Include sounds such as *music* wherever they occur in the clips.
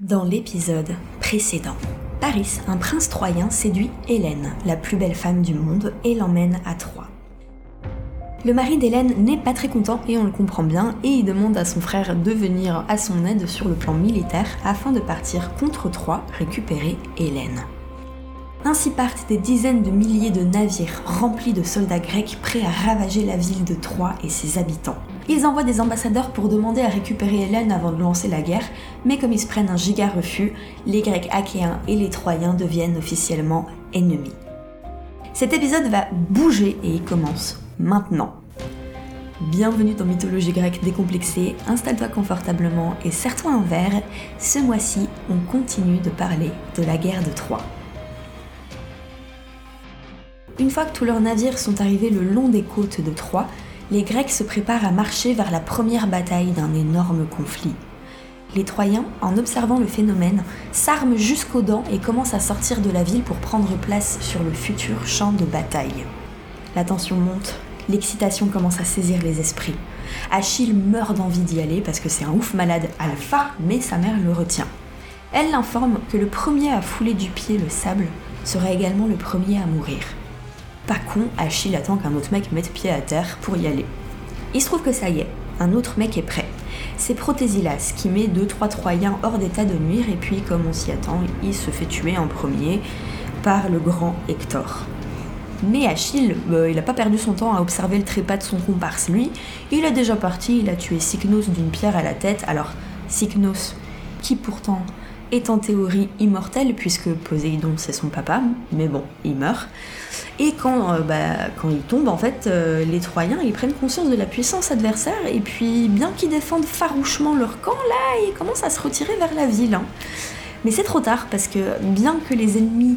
Dans l'épisode précédent, Paris, un prince troyen, séduit Hélène, la plus belle femme du monde, et l'emmène à Troie. Le mari d'Hélène n'est pas très content et on le comprend bien et il demande à son frère de venir à son aide sur le plan militaire afin de partir contre Troie récupérer Hélène. Ainsi partent des dizaines de milliers de navires remplis de soldats grecs prêts à ravager la ville de Troie et ses habitants. Ils envoient des ambassadeurs pour demander à récupérer Hélène avant de lancer la guerre, mais comme ils se prennent un giga refus, les Grecs achéens et les Troyens deviennent officiellement ennemis. Cet épisode va bouger et il commence maintenant. Bienvenue dans Mythologie grecque décomplexée, installe-toi confortablement et serre-toi un verre. Ce mois-ci, on continue de parler de la guerre de Troie. Une fois que tous leurs navires sont arrivés le long des côtes de Troie, les Grecs se préparent à marcher vers la première bataille d'un énorme conflit. Les Troyens, en observant le phénomène, s'arment jusqu'aux dents et commencent à sortir de la ville pour prendre place sur le futur champ de bataille. La tension monte, l'excitation commence à saisir les esprits. Achille meurt d'envie d'y aller parce que c'est un ouf malade alpha, mais sa mère le retient. Elle l'informe que le premier à fouler du pied le sable sera également le premier à mourir. Pas con, Achille attend qu'un autre mec mette pied à terre pour y aller. Il se trouve que ça y est, un autre mec est prêt. C'est Protésilas qui met 2-3 Troyens hors d'état de nuire et puis, comme on s'y attend, il se fait tuer en premier par le grand Hector. Mais Achille, bah, il n'a pas perdu son temps à observer le trépas de son comparse. Lui, il est déjà parti, il a tué Cycnos d'une pierre à la tête. Alors, Cycnos, qui pourtant est en théorie immortel, puisque Poséidon c'est son papa, mais bon, il meurt. Et quand, euh, bah, il tombe, en fait, euh, les Troyens, ils prennent conscience de la puissance adversaire, et puis, bien qu'ils défendent farouchement leur camp, là, ils commencent à se retirer vers la ville. hein. Mais c'est trop tard, parce que bien que les ennemis,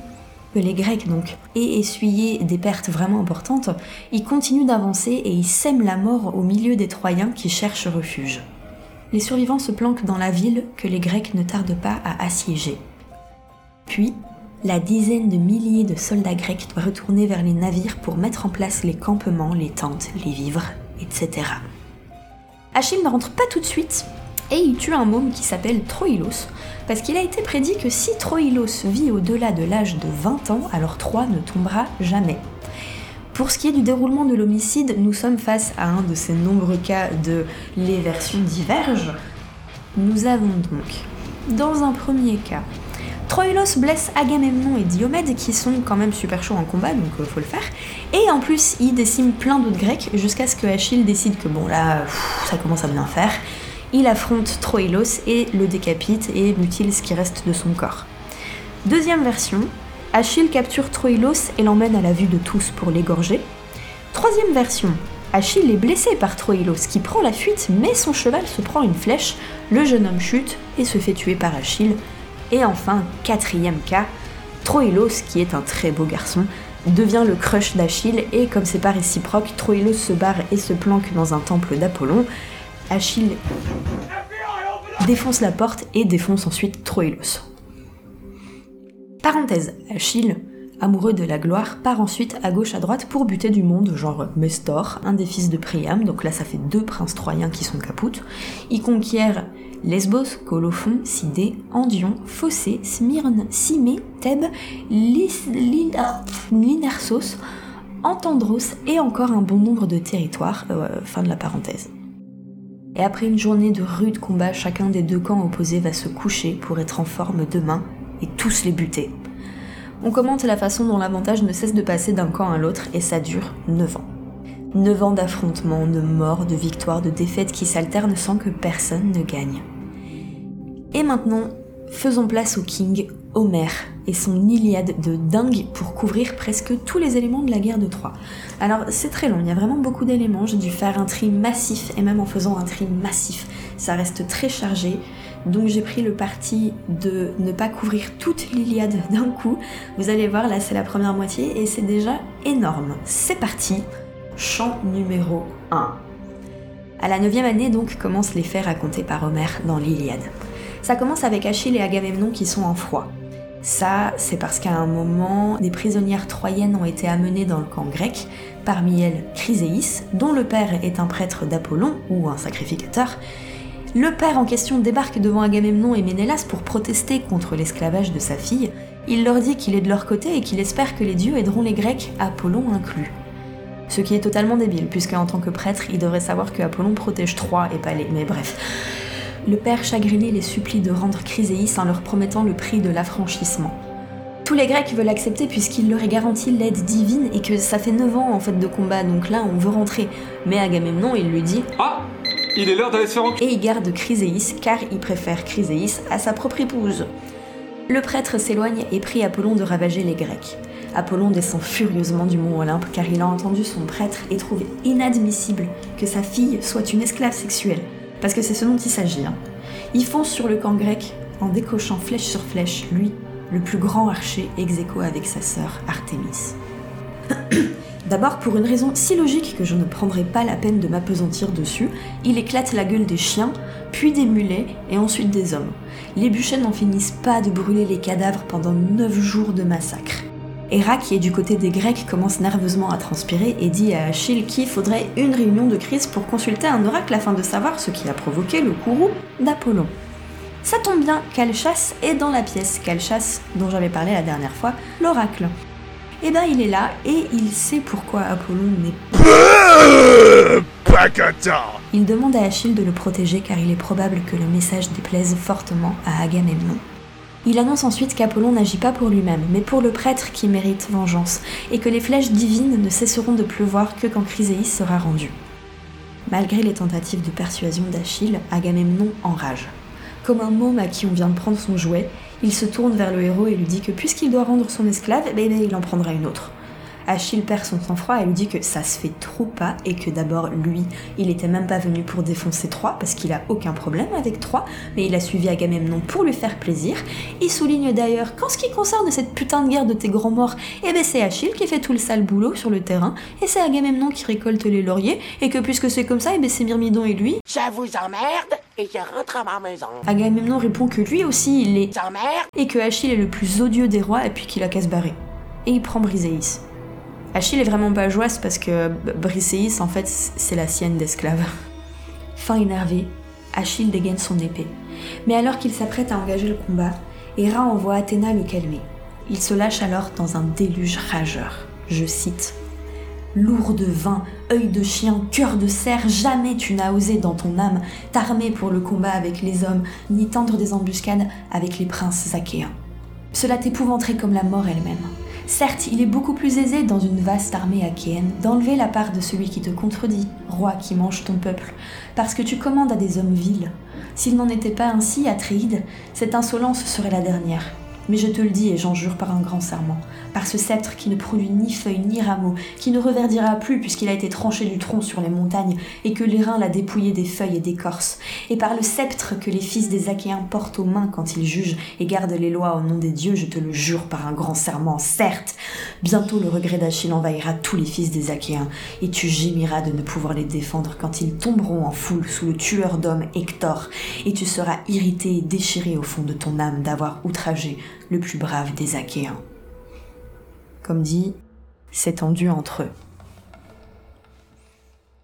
que les Grecs donc, aient essuyé des pertes vraiment importantes, ils continuent d'avancer et ils sèment la mort au milieu des Troyens qui cherchent refuge. Les survivants se planquent dans la ville que les Grecs ne tardent pas à assiéger. Puis, la dizaine de milliers de soldats grecs doit retourner vers les navires pour mettre en place les campements, les tentes, les vivres, etc. Achille ne rentre pas tout de suite et il tue un môme qui s'appelle Troïlos, parce qu'il a été prédit que si Troïlos vit au-delà de l'âge de 20 ans, alors Troie ne tombera jamais. Pour ce qui est du déroulement de l'homicide, nous sommes face à un de ces nombreux cas de les versions divergent. Nous avons donc, dans un premier cas, Troïlos blesse Agamemnon et Diomède qui sont quand même super chauds en combat, donc euh, faut le faire. Et en plus, il décime plein d'autres Grecs jusqu'à ce que Achille décide que bon là, ça commence à bien faire. Il affronte Troïlos et le décapite et mutile ce qui reste de son corps. Deuxième version, Achille capture Troïlos et l'emmène à la vue de tous pour l'égorger. Troisième version, Achille est blessé par Troïlos qui prend la fuite mais son cheval se prend une flèche, le jeune homme chute et se fait tuer par Achille. Et enfin, quatrième cas, Troïlos, qui est un très beau garçon, devient le crush d'Achille et comme c'est pas réciproque, Troïlos se barre et se planque dans un temple d'Apollon. Achille défonce la porte et défonce ensuite Troïlos. Parenthèse, Achille, amoureux de la gloire, part ensuite à gauche à droite pour buter du monde, genre Mestor, un des fils de Priam, donc là ça fait deux princes troyens qui sont capoutes. Il conquiert Lesbos, Colophon, Sidée, Andion, Phocée, Smyrne, Cimée, Thèbes, Linarsos, Antandros et encore un bon nombre de territoires. Euh, fin de la parenthèse. Et après une journée de rudes combats, chacun des deux camps opposés va se coucher pour être en forme demain et tous les buter. On commente la façon dont l'avantage ne cesse de passer d'un camp à l'autre et ça dure 9 ans. 9 ans d'affrontements, de morts, de victoires, de défaites qui s'alternent sans que personne ne gagne. Et maintenant, faisons place au king Homère et son Iliade de dingue pour couvrir presque tous les éléments de la guerre de Troie. Alors c'est très long, il y a vraiment beaucoup d'éléments, j'ai dû faire un tri massif et même en faisant un tri massif, ça reste très chargé. Donc j'ai pris le parti de ne pas couvrir toute l'Iliade d'un coup. Vous allez voir, là c'est la première moitié et c'est déjà énorme. C'est parti, chant numéro 1. À la neuvième année donc commencent les faits racontés par Homère dans l'Iliade. Ça commence avec Achille et Agamemnon qui sont en froid. Ça, c'est parce qu'à un moment, des prisonnières troyennes ont été amenées dans le camp grec, parmi elles Chryséis, dont le père est un prêtre d'Apollon ou un sacrificateur. Le père en question débarque devant Agamemnon et Ménélas pour protester contre l'esclavage de sa fille. Il leur dit qu'il est de leur côté et qu'il espère que les dieux aideront les Grecs, Apollon inclus. Ce qui est totalement débile, puisque en tant que prêtre, il devrait savoir que Apollon protège Troie et pas. Mais bref. Le père chagriné les supplie de rendre Chryséis en leur promettant le prix de l'affranchissement. Tous les Grecs veulent accepter puisqu'il leur est garanti l'aide divine et que ça fait 9 ans en fait de combat, donc là on veut rentrer. Mais Agamemnon il lui dit Ah Il est l'heure d'aller se faire Et il garde Chryséis car il préfère Chryséis à sa propre épouse. Le prêtre s'éloigne et prie Apollon de ravager les Grecs. Apollon descend furieusement du mont Olympe car il a entendu son prêtre et trouve inadmissible que sa fille soit une esclave sexuelle. Parce que c'est ce dont il s'agit. Hein. Il fonce sur le camp grec en décochant flèche sur flèche, lui, le plus grand archer ex avec sa sœur Artémis. *clears throat* D'abord, pour une raison si logique que je ne prendrai pas la peine de m'apesantir dessus, il éclate la gueule des chiens, puis des mulets et ensuite des hommes. Les bûchers n'en finissent pas de brûler les cadavres pendant neuf jours de massacre. Héra, qui est du côté des Grecs, commence nerveusement à transpirer et dit à Achille qu'il faudrait une réunion de crise pour consulter un oracle afin de savoir ce qui a provoqué le courroux d'Apollon. Ça tombe bien, Calchas est dans la pièce, Calchas dont j'avais parlé la dernière fois, l'oracle. Et eh ben il est là et il sait pourquoi Apollon n'est pas Il demande à Achille de le protéger car il est probable que le message déplaise fortement à Agamemnon. Il annonce ensuite qu'Apollon n'agit pas pour lui-même, mais pour le prêtre qui mérite vengeance, et que les flèches divines ne cesseront de pleuvoir que quand Chryséis sera rendu. Malgré les tentatives de persuasion d'Achille, Agamemnon enrage. Comme un môme à qui on vient de prendre son jouet, il se tourne vers le héros et lui dit que puisqu'il doit rendre son esclave, eh ben, il en prendra une autre. Achille perd son sang-froid et lui dit que ça se fait trop pas et que d'abord lui, il était même pas venu pour défoncer Troie parce qu'il a aucun problème avec Troie, mais il a suivi Agamemnon pour lui faire plaisir. Il souligne d'ailleurs qu'en ce qui concerne cette putain de guerre de tes grands morts, eh ben c'est Achille qui fait tout le sale boulot sur le terrain et c'est Agamemnon qui récolte les lauriers et que puisque c'est comme ça, eh ben c'est Myrmidon et lui. Ça vous emmerde et je rentre à ma maison. Agamemnon répond que lui aussi il est et que Achille est le plus odieux des rois et puis qu'il a qu'à se barrer. Et il prend Briséis. Achille est vraiment pas parce que Briseis, en fait, c'est la sienne d'esclave. Fin énervé, Achille dégaine son épée. Mais alors qu'il s'apprête à engager le combat, Héra envoie Athéna le calmer. Il se lâche alors dans un déluge rageur. Je cite Lourd de vin, œil de chien, cœur de cerf, jamais tu n'as osé dans ton âme t'armer pour le combat avec les hommes, ni tendre des embuscades avec les princes achéens. Cela t'épouvanterait comme la mort elle-même. Certes, il est beaucoup plus aisé dans une vaste armée achéenne d'enlever la part de celui qui te contredit, roi qui mange ton peuple, parce que tu commandes à des hommes vils. S'il n'en était pas ainsi, Atréide, cette insolence serait la dernière. Mais je te le dis et j'en jure par un grand serment, par ce sceptre qui ne produit ni feuilles ni rameaux, qui ne reverdira plus puisqu'il a été tranché du tronc sur les montagnes et que l'airain l'a dépouillé des feuilles et d'écorce, et par le sceptre que les fils des Achéens portent aux mains quand ils jugent et gardent les lois au nom des dieux, je te le jure par un grand serment, certes, bientôt le regret d'Achille envahira tous les fils des Achéens, et tu gémiras de ne pouvoir les défendre quand ils tomberont en foule sous le tueur d'hommes Hector, et tu seras irrité et déchiré au fond de ton âme d'avoir outragé le plus brave des Achéens. Comme dit, c'est tendu entre eux.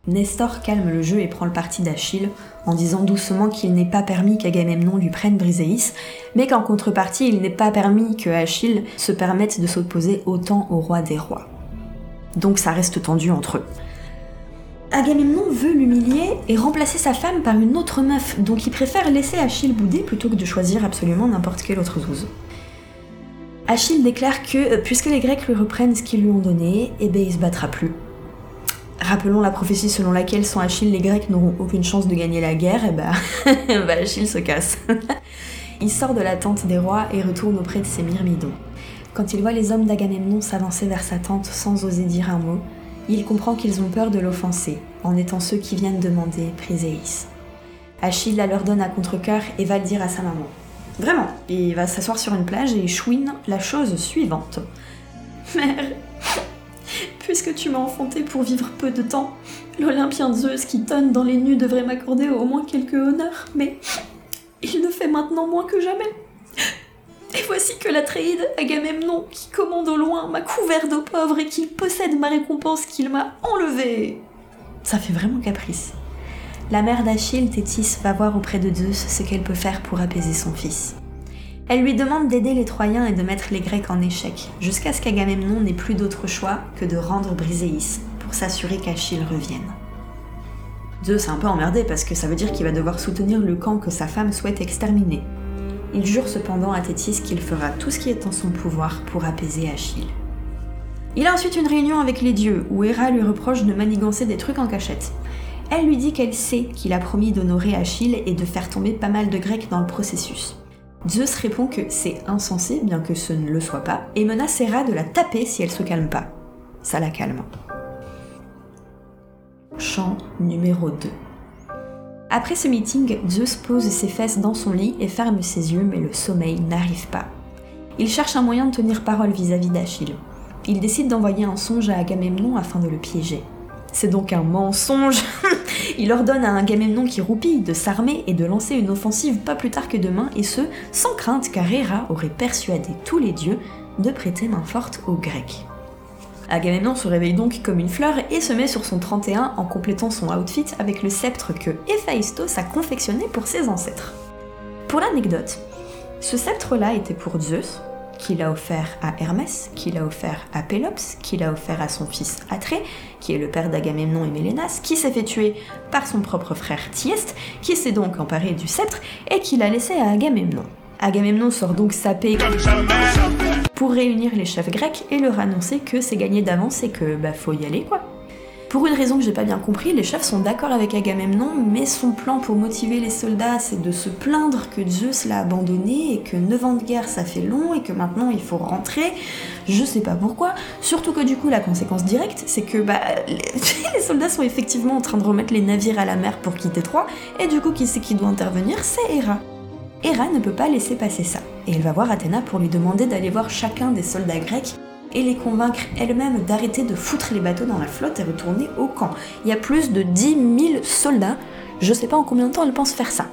Nestor calme le jeu et prend le parti d'Achille en disant doucement qu'il n'est pas permis qu'Agamemnon lui prenne Briséis, mais qu'en contrepartie il n'est pas permis que Achille se permette de s'opposer autant au roi des rois. Donc ça reste tendu entre eux. Agamemnon veut l'humilier et remplacer sa femme par une autre meuf, donc il préfère laisser Achille bouder plutôt que de choisir absolument n'importe quelle autre zouze. Achille déclare que euh, puisque les Grecs lui reprennent ce qu'ils lui ont donné, eh ben il se battra plus. Rappelons la prophétie selon laquelle sans Achille les Grecs n'auront aucune chance de gagner la guerre, et eh ben, *laughs* bah Achille se casse. *laughs* il sort de la tente des rois et retourne auprès de ses myrmidons. Quand il voit les hommes d'Agamemnon s'avancer vers sa tente sans oser dire un mot, il comprend qu'ils ont peur de l'offenser, en étant ceux qui viennent demander Priséis. Achille la leur donne à contre-coeur et va le dire à sa maman. Vraiment. il va s'asseoir sur une plage et chouine la chose suivante. *laughs* Mère, puisque tu m'as enfanté pour vivre peu de temps, l'Olympien Zeus qui tonne dans les nues devrait m'accorder au moins quelques honneurs, mais il ne fait maintenant moins que jamais. Et voici que l'Atréide, Agamemnon, qui commande au loin, m'a couvert d'eau pauvre et qu'il possède ma récompense qu'il m'a enlevée. Ça fait vraiment caprice. La mère d'Achille, Thétis, va voir auprès de Zeus ce qu'elle peut faire pour apaiser son fils. Elle lui demande d'aider les Troyens et de mettre les Grecs en échec, jusqu'à ce qu'Agamemnon n'ait plus d'autre choix que de rendre Briséis pour s'assurer qu'Achille revienne. Zeus est un peu emmerdé parce que ça veut dire qu'il va devoir soutenir le camp que sa femme souhaite exterminer. Il jure cependant à Thétis qu'il fera tout ce qui est en son pouvoir pour apaiser Achille. Il a ensuite une réunion avec les dieux où Héra lui reproche de manigancer des trucs en cachette. Elle lui dit qu'elle sait qu'il a promis d'honorer Achille et de faire tomber pas mal de Grecs dans le processus. Zeus répond que c'est insensé, bien que ce ne le soit pas, et menace Hera de la taper si elle se calme pas. Ça la calme. Chant numéro 2. Après ce meeting, Zeus pose ses fesses dans son lit et ferme ses yeux, mais le sommeil n'arrive pas. Il cherche un moyen de tenir parole vis-à-vis d'Achille. Il décide d'envoyer un songe à Agamemnon afin de le piéger. C'est donc un mensonge *laughs* Il ordonne à Agamemnon qui roupille de s'armer et de lancer une offensive pas plus tard que demain, et ce, sans crainte car Héra aurait persuadé tous les dieux de prêter main forte aux Grecs. Agamemnon se réveille donc comme une fleur et se met sur son 31 en complétant son outfit avec le sceptre que Héphaïstos a confectionné pour ses ancêtres. Pour l'anecdote, ce sceptre-là était pour Zeus, qu'il a offert à Hermès, qu'il a offert à Pélops, qu'il a offert à son fils Atrée, qui est le père d'Agamemnon et Mélénas, qui s'est fait tuer par son propre frère Thyeste, qui s'est donc emparé du sceptre et qui l'a laissé à Agamemnon. Agamemnon sort donc sapé pour réunir les chefs grecs et leur annoncer que c'est gagné d'avance et que bah faut y aller quoi. Pour une raison que j'ai pas bien compris, les chefs sont d'accord avec Agamemnon, mais son plan pour motiver les soldats, c'est de se plaindre que Zeus l'a abandonné et que 9 ans de guerre ça fait long et que maintenant il faut rentrer. Je sais pas pourquoi. Surtout que du coup, la conséquence directe, c'est que bah, *laughs* les, soldats sont effectivement en train de remettre les navires à la mer pour quitter Troie, et du coup, qui c'est qui doit intervenir? C'est Héra. Héra ne peut pas laisser passer ça, et elle va voir Athéna pour lui demander d'aller voir chacun des soldats grecs et les convaincre elle-même d'arrêter de foutre les bateaux dans la flotte et retourner au camp. Il y a plus de 10 000 soldats, je sais pas en combien de temps elle pense faire ça.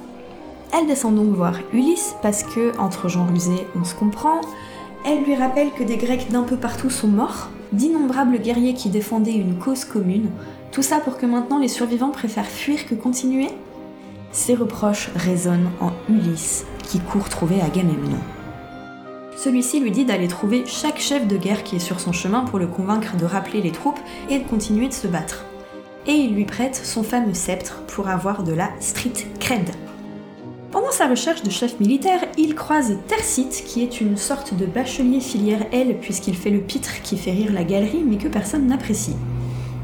Elle descend donc voir Ulysse parce que, entre gens rusés, on se comprend. Elle lui rappelle que des Grecs d'un peu partout sont morts, d'innombrables guerriers qui défendaient une cause commune, tout ça pour que maintenant les survivants préfèrent fuir que continuer? Ces reproches résonnent en Ulysse qui court trouver Agamemnon. Celui-ci lui dit d'aller trouver chaque chef de guerre qui est sur son chemin pour le convaincre de rappeler les troupes et de continuer de se battre. Et il lui prête son fameux sceptre pour avoir de la street cred. Pendant sa recherche de chef militaire, il croise Tercite, qui est une sorte de bachelier filière L, puisqu'il fait le pitre qui fait rire la galerie, mais que personne n'apprécie.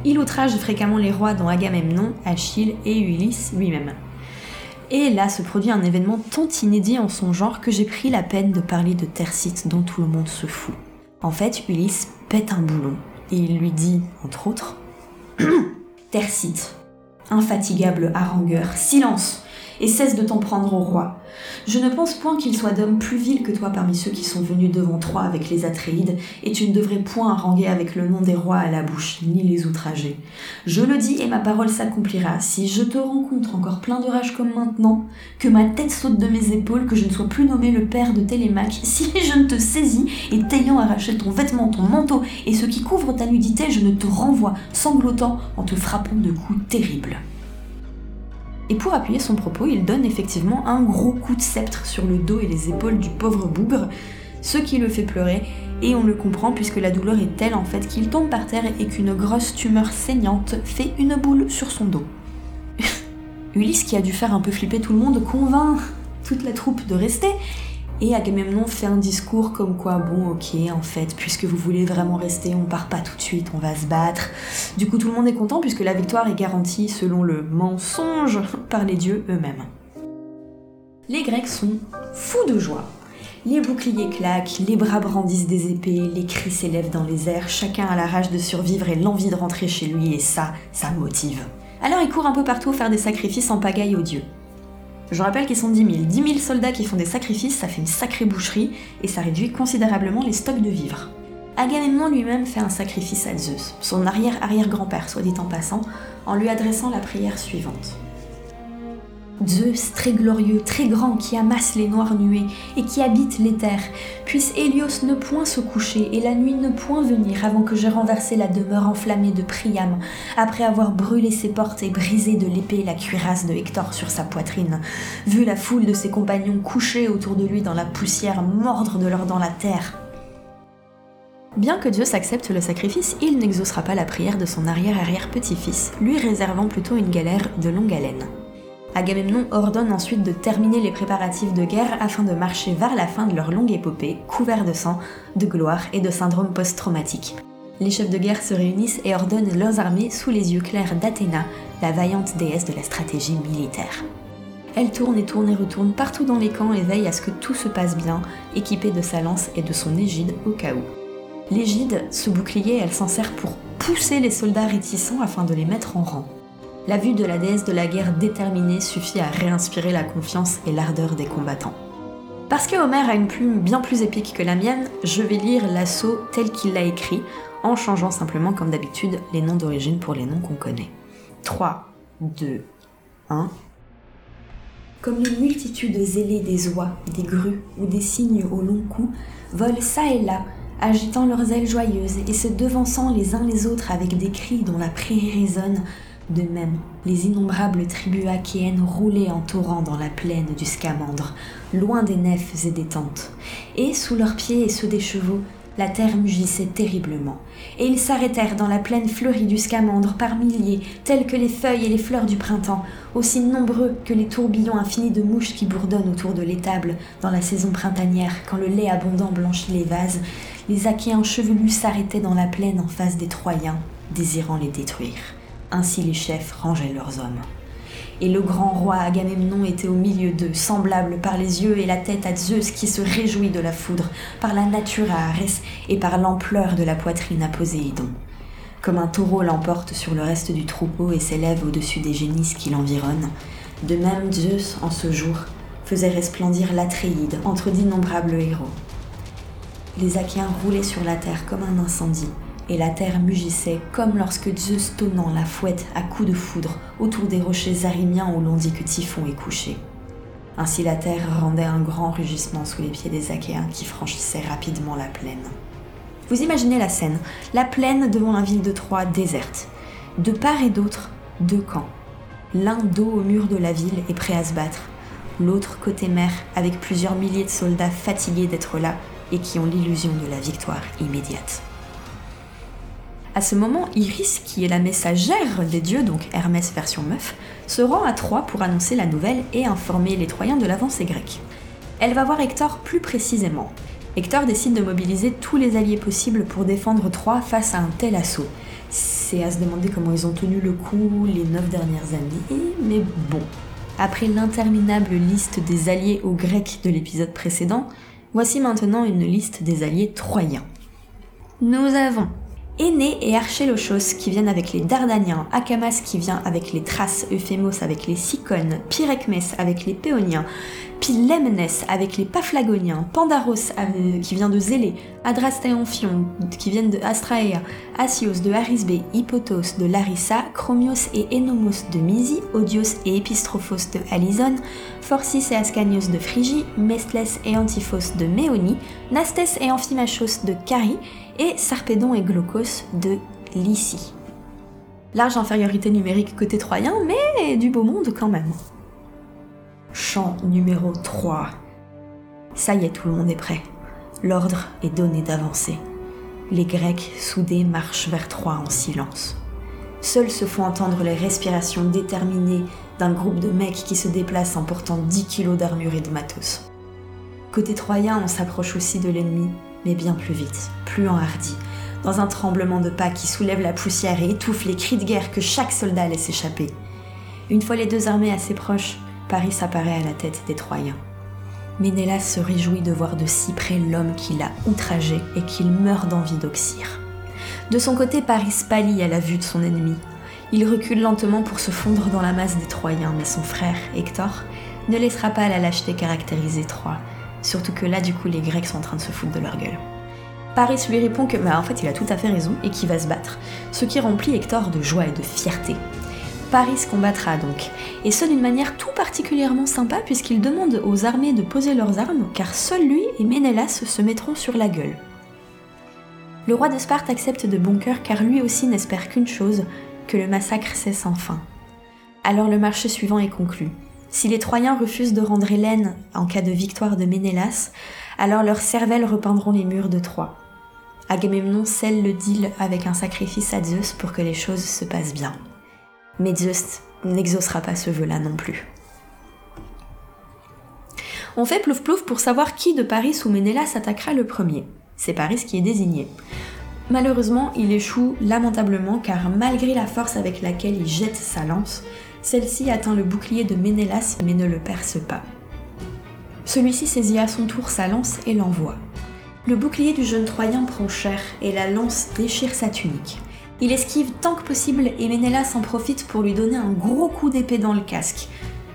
Il outrage fréquemment les rois dont Agamemnon, Achille et Ulysse lui-même. Et là se produit un événement tant inédit en son genre que j'ai pris la peine de parler de Tercite dont tout le monde se fout. En fait, Ulysse pète un boulon et il lui dit, entre autres, *coughs* Tercite, infatigable harangueur, silence et cesse de t'en prendre au roi. Je ne pense point qu'il soit d'homme plus vil que toi parmi ceux qui sont venus devant toi avec les Atréides, et tu ne devrais point haranguer avec le nom des rois à la bouche, ni les outrager. Je le dis et ma parole s'accomplira. Si je te rencontre encore plein de rage comme maintenant, que ma tête saute de mes épaules, que je ne sois plus nommé le père de Télémaque, *laughs* si je ne te saisis et t'ayant arraché ton vêtement, ton manteau et ce qui couvre ta nudité, je ne te renvoie, sanglotant en te frappant de coups terribles. Et pour appuyer son propos, il donne effectivement un gros coup de sceptre sur le dos et les épaules du pauvre bougre, ce qui le fait pleurer, et on le comprend puisque la douleur est telle en fait qu'il tombe par terre et qu'une grosse tumeur saignante fait une boule sur son dos. *laughs* Ulysse, qui a dû faire un peu flipper tout le monde, convainc toute la troupe de rester, et Agamemnon fait un discours comme quoi, bon, ok, en fait, puisque vous voulez vraiment rester, on part pas tout de suite, on va se battre. Du coup, tout le monde est content puisque la victoire est garantie selon le mensonge *laughs* par les dieux eux-mêmes. Les Grecs sont fous de joie. Les boucliers claquent, les bras brandissent des épées, les cris s'élèvent dans les airs, chacun a la rage de survivre et l'envie de rentrer chez lui, et ça, ça motive. Alors ils courent un peu partout faire des sacrifices en pagaille aux dieux. Je rappelle qu'ils sont 10 000. 10 000 soldats qui font des sacrifices, ça fait une sacrée boucherie et ça réduit considérablement les stocks de vivres. Agamemnon lui-même fait un sacrifice à Zeus, son arrière-arrière-grand-père, soit dit en passant, en lui adressant la prière suivante. Zeus, très glorieux, très grand, qui amasse les noires nuées et qui habite les terres, puisse Hélios ne point se coucher et la nuit ne point venir avant que j'aie renversé la demeure enflammée de Priam, après avoir brûlé ses portes et brisé de l'épée la cuirasse de Hector sur sa poitrine, vu la foule de ses compagnons couchés autour de lui dans la poussière, mordre de leurs dents la terre. Bien que Zeus accepte le sacrifice, il n'exaucera pas la prière de son arrière-arrière-petit-fils, lui réservant plutôt une galère de longue haleine. Agamemnon ordonne ensuite de terminer les préparatifs de guerre afin de marcher vers la fin de leur longue épopée, couvert de sang, de gloire et de syndrome post-traumatique. Les chefs de guerre se réunissent et ordonnent leurs armées sous les yeux clairs d'Athéna, la vaillante déesse de la stratégie militaire. Elle tourne et tourne et retourne partout dans les camps et veille à ce que tout se passe bien, équipée de sa lance et de son égide au cas où. L'égide, ce bouclier, elle s'en sert pour pousser les soldats réticents afin de les mettre en rang. La vue de la déesse de la guerre déterminée suffit à réinspirer la confiance et l'ardeur des combattants. Parce que Homer a une plume bien plus épique que la mienne, je vais lire l'assaut tel qu'il l'a écrit, en changeant simplement, comme d'habitude, les noms d'origine pour les noms qu'on connaît. 3, 2, 1. Comme une multitude zélée des oies, des grues ou des cygnes au long cou volent ça et là, agitant leurs ailes joyeuses et se devançant les uns les autres avec des cris dont la prairie résonne, de même, les innombrables tribus achéennes roulaient en torrent dans la plaine du Scamandre, loin des nefs et des tentes. Et sous leurs pieds et ceux des chevaux, la terre mugissait terriblement. Et ils s'arrêtèrent dans la plaine fleurie du Scamandre par milliers, tels que les feuilles et les fleurs du printemps, aussi nombreux que les tourbillons infinis de mouches qui bourdonnent autour de l'étable dans la saison printanière, quand le lait abondant blanchit les vases. Les Achéens chevelus s'arrêtaient dans la plaine en face des Troyens, désirant les détruire. Ainsi les chefs rangeaient leurs hommes. Et le grand roi Agamemnon était au milieu d'eux, semblable par les yeux et la tête à Zeus qui se réjouit de la foudre, par la nature à Arès et par l'ampleur de la poitrine à Poséidon. Comme un taureau l'emporte sur le reste du troupeau et s'élève au-dessus des génisses qui l'environnent, de même Zeus, en ce jour, faisait resplendir l'Atréide entre d'innombrables héros. Les Achéens roulaient sur la terre comme un incendie, et la terre mugissait comme lorsque Zeus tonnant la fouette à coups de foudre autour des rochers arimiens où l'on dit que Typhon est couché. Ainsi la terre rendait un grand rugissement sous les pieds des Achéens qui franchissaient rapidement la plaine. Vous imaginez la scène, la plaine devant la ville de Troie déserte. De part et d'autre, deux camps. L'un dos au mur de la ville et prêt à se battre, l'autre côté mer avec plusieurs milliers de soldats fatigués d'être là et qui ont l'illusion de la victoire immédiate. À ce moment, Iris, qui est la messagère des dieux, donc Hermès version meuf, se rend à Troie pour annoncer la nouvelle et informer les Troyens de l'avancée grecque. Elle va voir Hector plus précisément. Hector décide de mobiliser tous les alliés possibles pour défendre Troie face à un tel assaut. C'est à se demander comment ils ont tenu le coup les neuf dernières années, mais bon. Après l'interminable liste des alliés aux Grecs de l'épisode précédent, voici maintenant une liste des alliés troyens. Nous avons Aîné et Archélochos qui viennent avec les Dardaniens, Akamas qui vient avec les Thraces, Euphémos avec les Sicones, Pyrekmès avec les Péoniens, Pilemnes avec les Paphlagoniens, Pandaros qui vient de Zélé, Adrastéomphion qui viennent de Astraea, Asios de Arisbe, Hippotos de Larissa, Chromios et Enomos de Mysie, Odios et Epistrophos de Alizon, Phorcys et Ascanios de Phrygie, Mestlès et Antiphos de Méonie, Nastes et Amphimachos de Carie, et Sarpédon et Glaucos de Lycie. Large infériorité numérique côté troyen, mais du beau monde quand même. Chant numéro 3. Ça y est, tout le monde est prêt. L'ordre est donné d'avancer. Les Grecs soudés marchent vers Troie en silence. Seuls se font entendre les respirations déterminées d'un groupe de mecs qui se déplacent en portant 10 kilos d'armure et de matos. Côté troyen, on s'approche aussi de l'ennemi, mais bien plus vite, plus enhardi, dans un tremblement de pas qui soulève la poussière et étouffe les cris de guerre que chaque soldat laisse échapper. Une fois les deux armées assez proches, Paris apparaît à la tête des Troyens. Ménélas se réjouit de voir de si près l'homme qu'il a outragé et qu'il meurt d'envie d'oxyre. De son côté, Paris pâlit à la vue de son ennemi. Il recule lentement pour se fondre dans la masse des Troyens, mais son frère, Hector, ne laissera pas la lâcheté caractériser Troie Surtout que là, du coup, les Grecs sont en train de se foutre de leur gueule. Paris lui répond que, bah, en fait, il a tout à fait raison et qu'il va se battre, ce qui remplit Hector de joie et de fierté. Paris combattra donc, et ce d'une manière tout particulièrement sympa puisqu'il demande aux armées de poser leurs armes car seul lui et Ménélas se mettront sur la gueule. Le roi de Sparte accepte de bon cœur car lui aussi n'espère qu'une chose, que le massacre cesse enfin. Alors le marché suivant est conclu. Si les Troyens refusent de rendre Hélène en cas de victoire de Ménélas, alors leurs cervelles repeindront les murs de Troie. Agamemnon scelle le deal avec un sacrifice à Zeus pour que les choses se passent bien. Mais Zeus n'exaucera pas ce vœu-là non plus. On fait plouf plouf pour savoir qui de Paris ou Ménélas attaquera le premier. C'est Paris qui est désigné. Malheureusement, il échoue lamentablement car malgré la force avec laquelle il jette sa lance, celle-ci atteint le bouclier de Ménélas mais ne le perce pas. Celui-ci saisit à son tour sa lance et l'envoie. Le bouclier du jeune Troyen prend cher et la lance déchire sa tunique. Il esquive tant que possible et Ménélas en profite pour lui donner un gros coup d'épée dans le casque.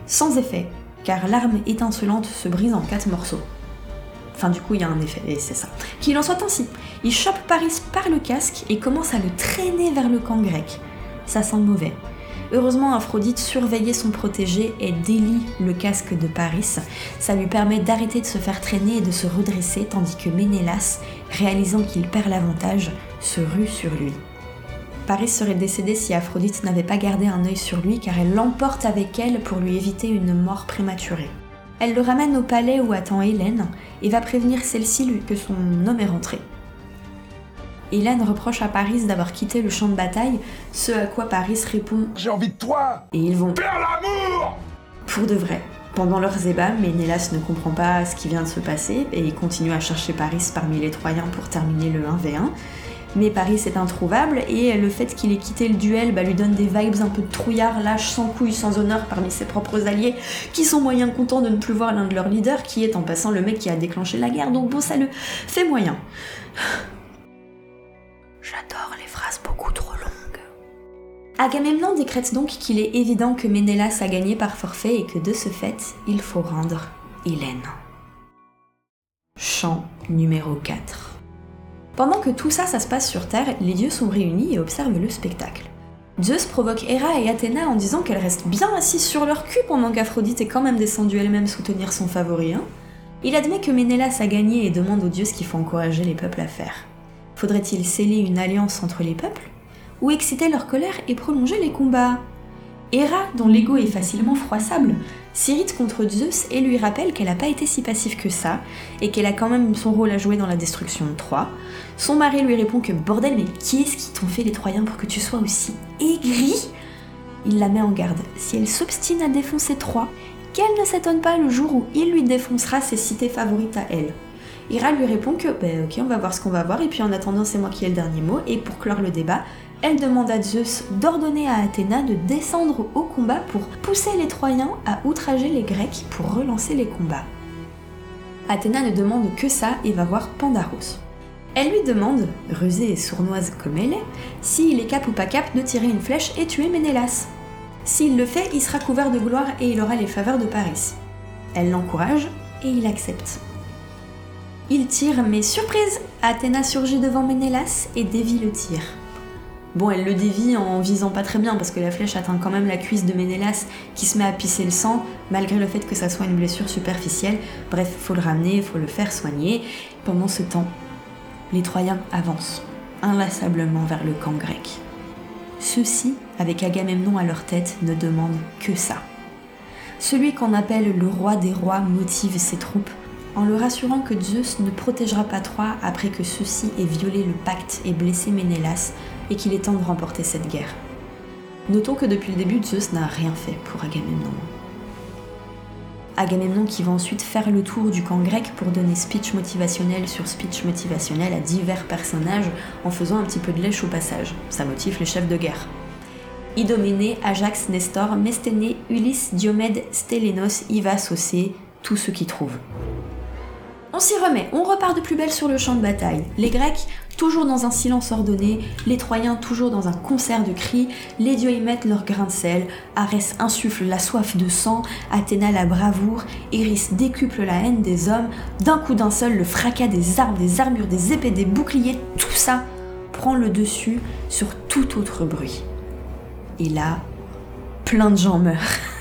Sans effet, car l'arme étincelante se brise en quatre morceaux. Enfin, du coup, il y a un effet, et c'est ça. Qu'il en soit ainsi, il chope Paris par le casque et commence à le traîner vers le camp grec. Ça sent mauvais. Heureusement, Aphrodite surveillait son protégé et délie le casque de Paris. Ça lui permet d'arrêter de se faire traîner et de se redresser, tandis que Ménélas, réalisant qu'il perd l'avantage, se rue sur lui. Paris serait décédé si Aphrodite n'avait pas gardé un œil sur lui car elle l'emporte avec elle pour lui éviter une mort prématurée. Elle le ramène au palais où attend Hélène et va prévenir celle-ci que son homme est rentré. Hélène reproche à Paris d'avoir quitté le champ de bataille, ce à quoi Paris répond J'ai envie de toi Et ils vont faire l'amour Pour de vrai. Pendant leurs ébats, Ménélas ne comprend pas ce qui vient de se passer et il continue à chercher Paris parmi les Troyens pour terminer le 1v1 mais Paris est introuvable et le fait qu'il ait quitté le duel bah, lui donne des vibes un peu de trouillard, lâche, sans couilles, sans honneur parmi ses propres alliés qui sont moyens contents de ne plus voir l'un de leurs leaders qui est en passant le mec qui a déclenché la guerre, donc bon ça le fait moyen. J'adore les phrases beaucoup trop longues. Agamemnon décrète donc qu'il est évident que Ménélas a gagné par forfait et que de ce fait, il faut rendre Hélène. Chant numéro 4. Pendant que tout ça, ça se passe sur Terre, les dieux sont réunis et observent le spectacle. Zeus provoque Héra et Athéna en disant qu'elles restent bien assises sur leur cul pendant qu'Aphrodite est quand même descendue elle-même soutenir son favori. Hein. Il admet que Ménélas a gagné et demande aux dieux ce qu'il faut encourager les peuples à faire. Faudrait-il sceller une alliance entre les peuples Ou exciter leur colère et prolonger les combats? Héra, dont l'ego est facilement froissable, s'irrite contre Zeus et lui rappelle qu'elle n'a pas été si passive que ça, et qu'elle a quand même son rôle à jouer dans la destruction de Troie. Son mari lui répond que bordel, mais qui est-ce qui t'ont fait les Troyens pour que tu sois aussi aigri? Il la met en garde. Si elle s'obstine à défoncer Troie, qu'elle ne s'étonne pas le jour où il lui défoncera ses cités favorites à elle. Ira lui répond que, ben ok, on va voir ce qu'on va voir, et puis en attendant, c'est moi qui ai le dernier mot, et pour clore le débat, elle demande à Zeus d'ordonner à Athéna de descendre au combat pour pousser les Troyens à outrager les Grecs pour relancer les combats. Athéna ne demande que ça et va voir Pandaros. Elle lui demande, rusée et sournoise comme elle est, s'il est cap ou pas cap de tirer une flèche et tuer Ménélas. S'il le fait, il sera couvert de gloire et il aura les faveurs de Paris. Elle l'encourage et il accepte. Il tire, mais surprise Athéna surgit devant Ménélas et dévie le tir. Bon, elle le dévie en visant pas très bien parce que la flèche atteint quand même la cuisse de Ménélas qui se met à pisser le sang malgré le fait que ça soit une blessure superficielle. Bref, faut le ramener, faut le faire soigner. Pendant ce temps, les Troyens avancent inlassablement vers le camp grec. Ceux-ci, avec Agamemnon à leur tête, ne demandent que ça. Celui qu'on appelle le roi des rois motive ses troupes en le rassurant que Zeus ne protégera pas Troie après que ceux-ci aient violé le pacte et blessé Ménélas et qu'il est temps de remporter cette guerre. Notons que depuis le début, Zeus n'a rien fait pour Agamemnon. Agamemnon qui va ensuite faire le tour du camp grec pour donner speech motivationnel sur speech motivationnel à divers personnages en faisant un petit peu de lèche au passage. Ça motive les chefs de guerre. Idoménée, Ajax, Nestor, Mesténée, Ulysse, Diomède, Stélénos, Ivas, Océ, tous ceux qui trouvent. On s'y remet, on repart de plus belle sur le champ de bataille. Les Grecs, toujours dans un silence ordonné, les Troyens, toujours dans un concert de cris, les dieux y mettent leur grain de sel, Arès insuffle la soif de sang, Athéna la bravoure, Iris décuple la haine des hommes, d'un coup d'un seul, le fracas des armes, des armures, des épées, des boucliers, tout ça prend le dessus sur tout autre bruit. Et là, plein de gens meurent. *laughs*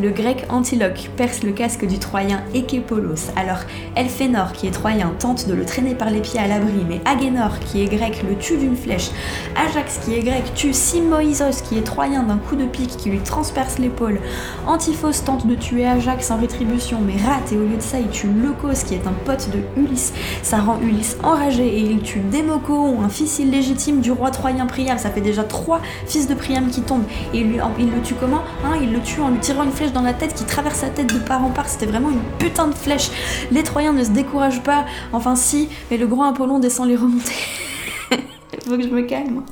le grec Antiloque perce le casque du Troyen Éképolos. Alors Elphénor, qui est Troyen, tente de le traîner par les pieds à l'abri, mais Agénor, qui est grec, le tue d'une flèche. Ajax, qui est grec, tue Simoïsos, qui est Troyen, d'un coup de pique qui lui transperce l'épaule. Antiphos tente de tuer Ajax en rétribution, mais rate, et au lieu de ça, il tue Leucos, qui est un pote de Ulysse. Ça rend Ulysse enragé, et il tue Démocoon, un fils illégitime du roi Troyen Priam. Ça fait déjà trois fils de Priam qui tombent. Et il, il le tue comment? Hein Il le tue en lui tirant une flèche dans la tête qui traverse sa tête de part en part. C'était vraiment une putain de flèche. Les Troyens ne se découragent pas. Enfin, si, mais le grand Apollon descend les remontées. *laughs* Faut que je me calme.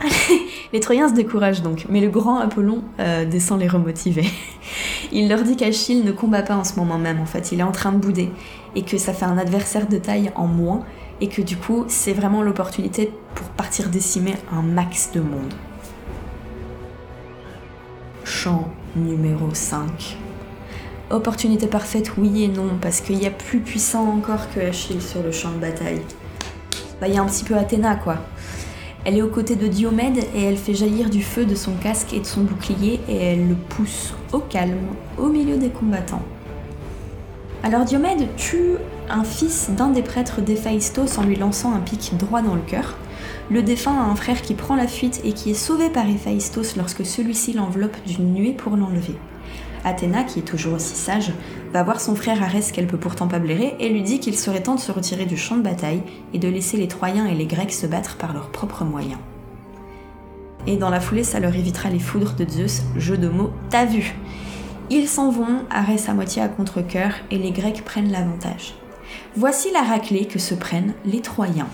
*laughs* Les Troyens se découragent donc, mais le grand Apollon euh, descend les remotiver. *laughs* il leur dit qu'Achille ne combat pas en ce moment même, en fait, il est en train de bouder, et que ça fait un adversaire de taille en moins, et que du coup, c'est vraiment l'opportunité pour partir décimer un max de monde. Chant numéro 5. Opportunité parfaite, oui et non, parce qu'il y a plus puissant encore que Achille sur le champ de bataille. Bah, il y a un petit peu Athéna, quoi. Elle est aux côtés de Diomède et elle fait jaillir du feu de son casque et de son bouclier et elle le pousse au calme, au milieu des combattants. Alors Diomède tue un fils d'un des prêtres d'Héphaïstos en lui lançant un pic droit dans le cœur. Le défunt a un frère qui prend la fuite et qui est sauvé par Héphaïstos lorsque celui-ci l'enveloppe d'une nuée pour l'enlever. Athéna, qui est toujours aussi sage, va voir son frère Arès qu'elle peut pourtant pas blairer et lui dit qu'il serait temps de se retirer du champ de bataille et de laisser les Troyens et les Grecs se battre par leurs propres moyens. Et dans la foulée, ça leur évitera les foudres de Zeus, jeu de mots, t'as vu Ils s'en vont, Arès à moitié à contre-coeur, et les Grecs prennent l'avantage. Voici la raclée que se prennent les Troyens.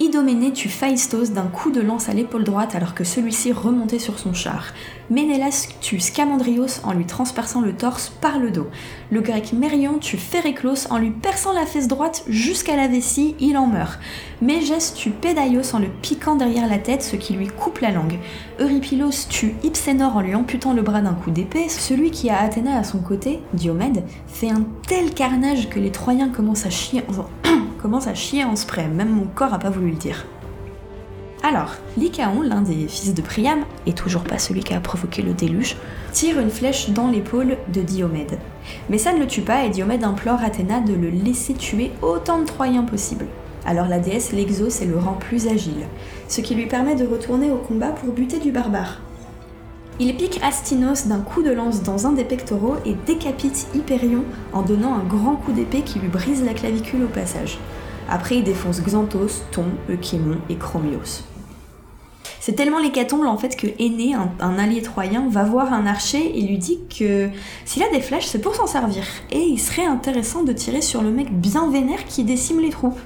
Idoménée tue Phaistos d'un coup de lance à l'épaule droite alors que celui-ci remontait sur son char. Ménélas tue Scamandrios en lui transperçant le torse par le dos. Le grec Mérion tue Phéréclos en lui perçant la fesse droite jusqu'à la vessie, il en meurt. Mégès tue Pédaios en le piquant derrière la tête, ce qui lui coupe la langue. Eurypilos tue Hypsénor en lui amputant le bras d'un coup d'épée. Celui qui a Athéna à son côté, Diomède, fait un tel carnage que les Troyens commencent à chier en *coughs* spray, même mon corps a pas voulu Alors, Lycaon, l'un des fils de Priam, et toujours pas celui qui a provoqué le déluge, tire une flèche dans l'épaule de Diomède. Mais ça ne le tue pas et Diomède implore Athéna de le laisser tuer autant de Troyens possible. Alors la déesse l'exauce et le rend plus agile, ce qui lui permet de retourner au combat pour buter du barbare. Il pique Astinos d'un coup de lance dans un des pectoraux et décapite Hyperion en donnant un grand coup d'épée qui lui brise la clavicule au passage. Après, il défonce Xanthos, Thon, Euchémon et Chromios. C'est tellement l'hécatombe en fait que Aîné, un, allié troyen, va voir un archer et lui dit que s'il a des flèches, c'est pour s'en servir. Et il serait intéressant de tirer sur le mec bien vénère qui décime les troupes.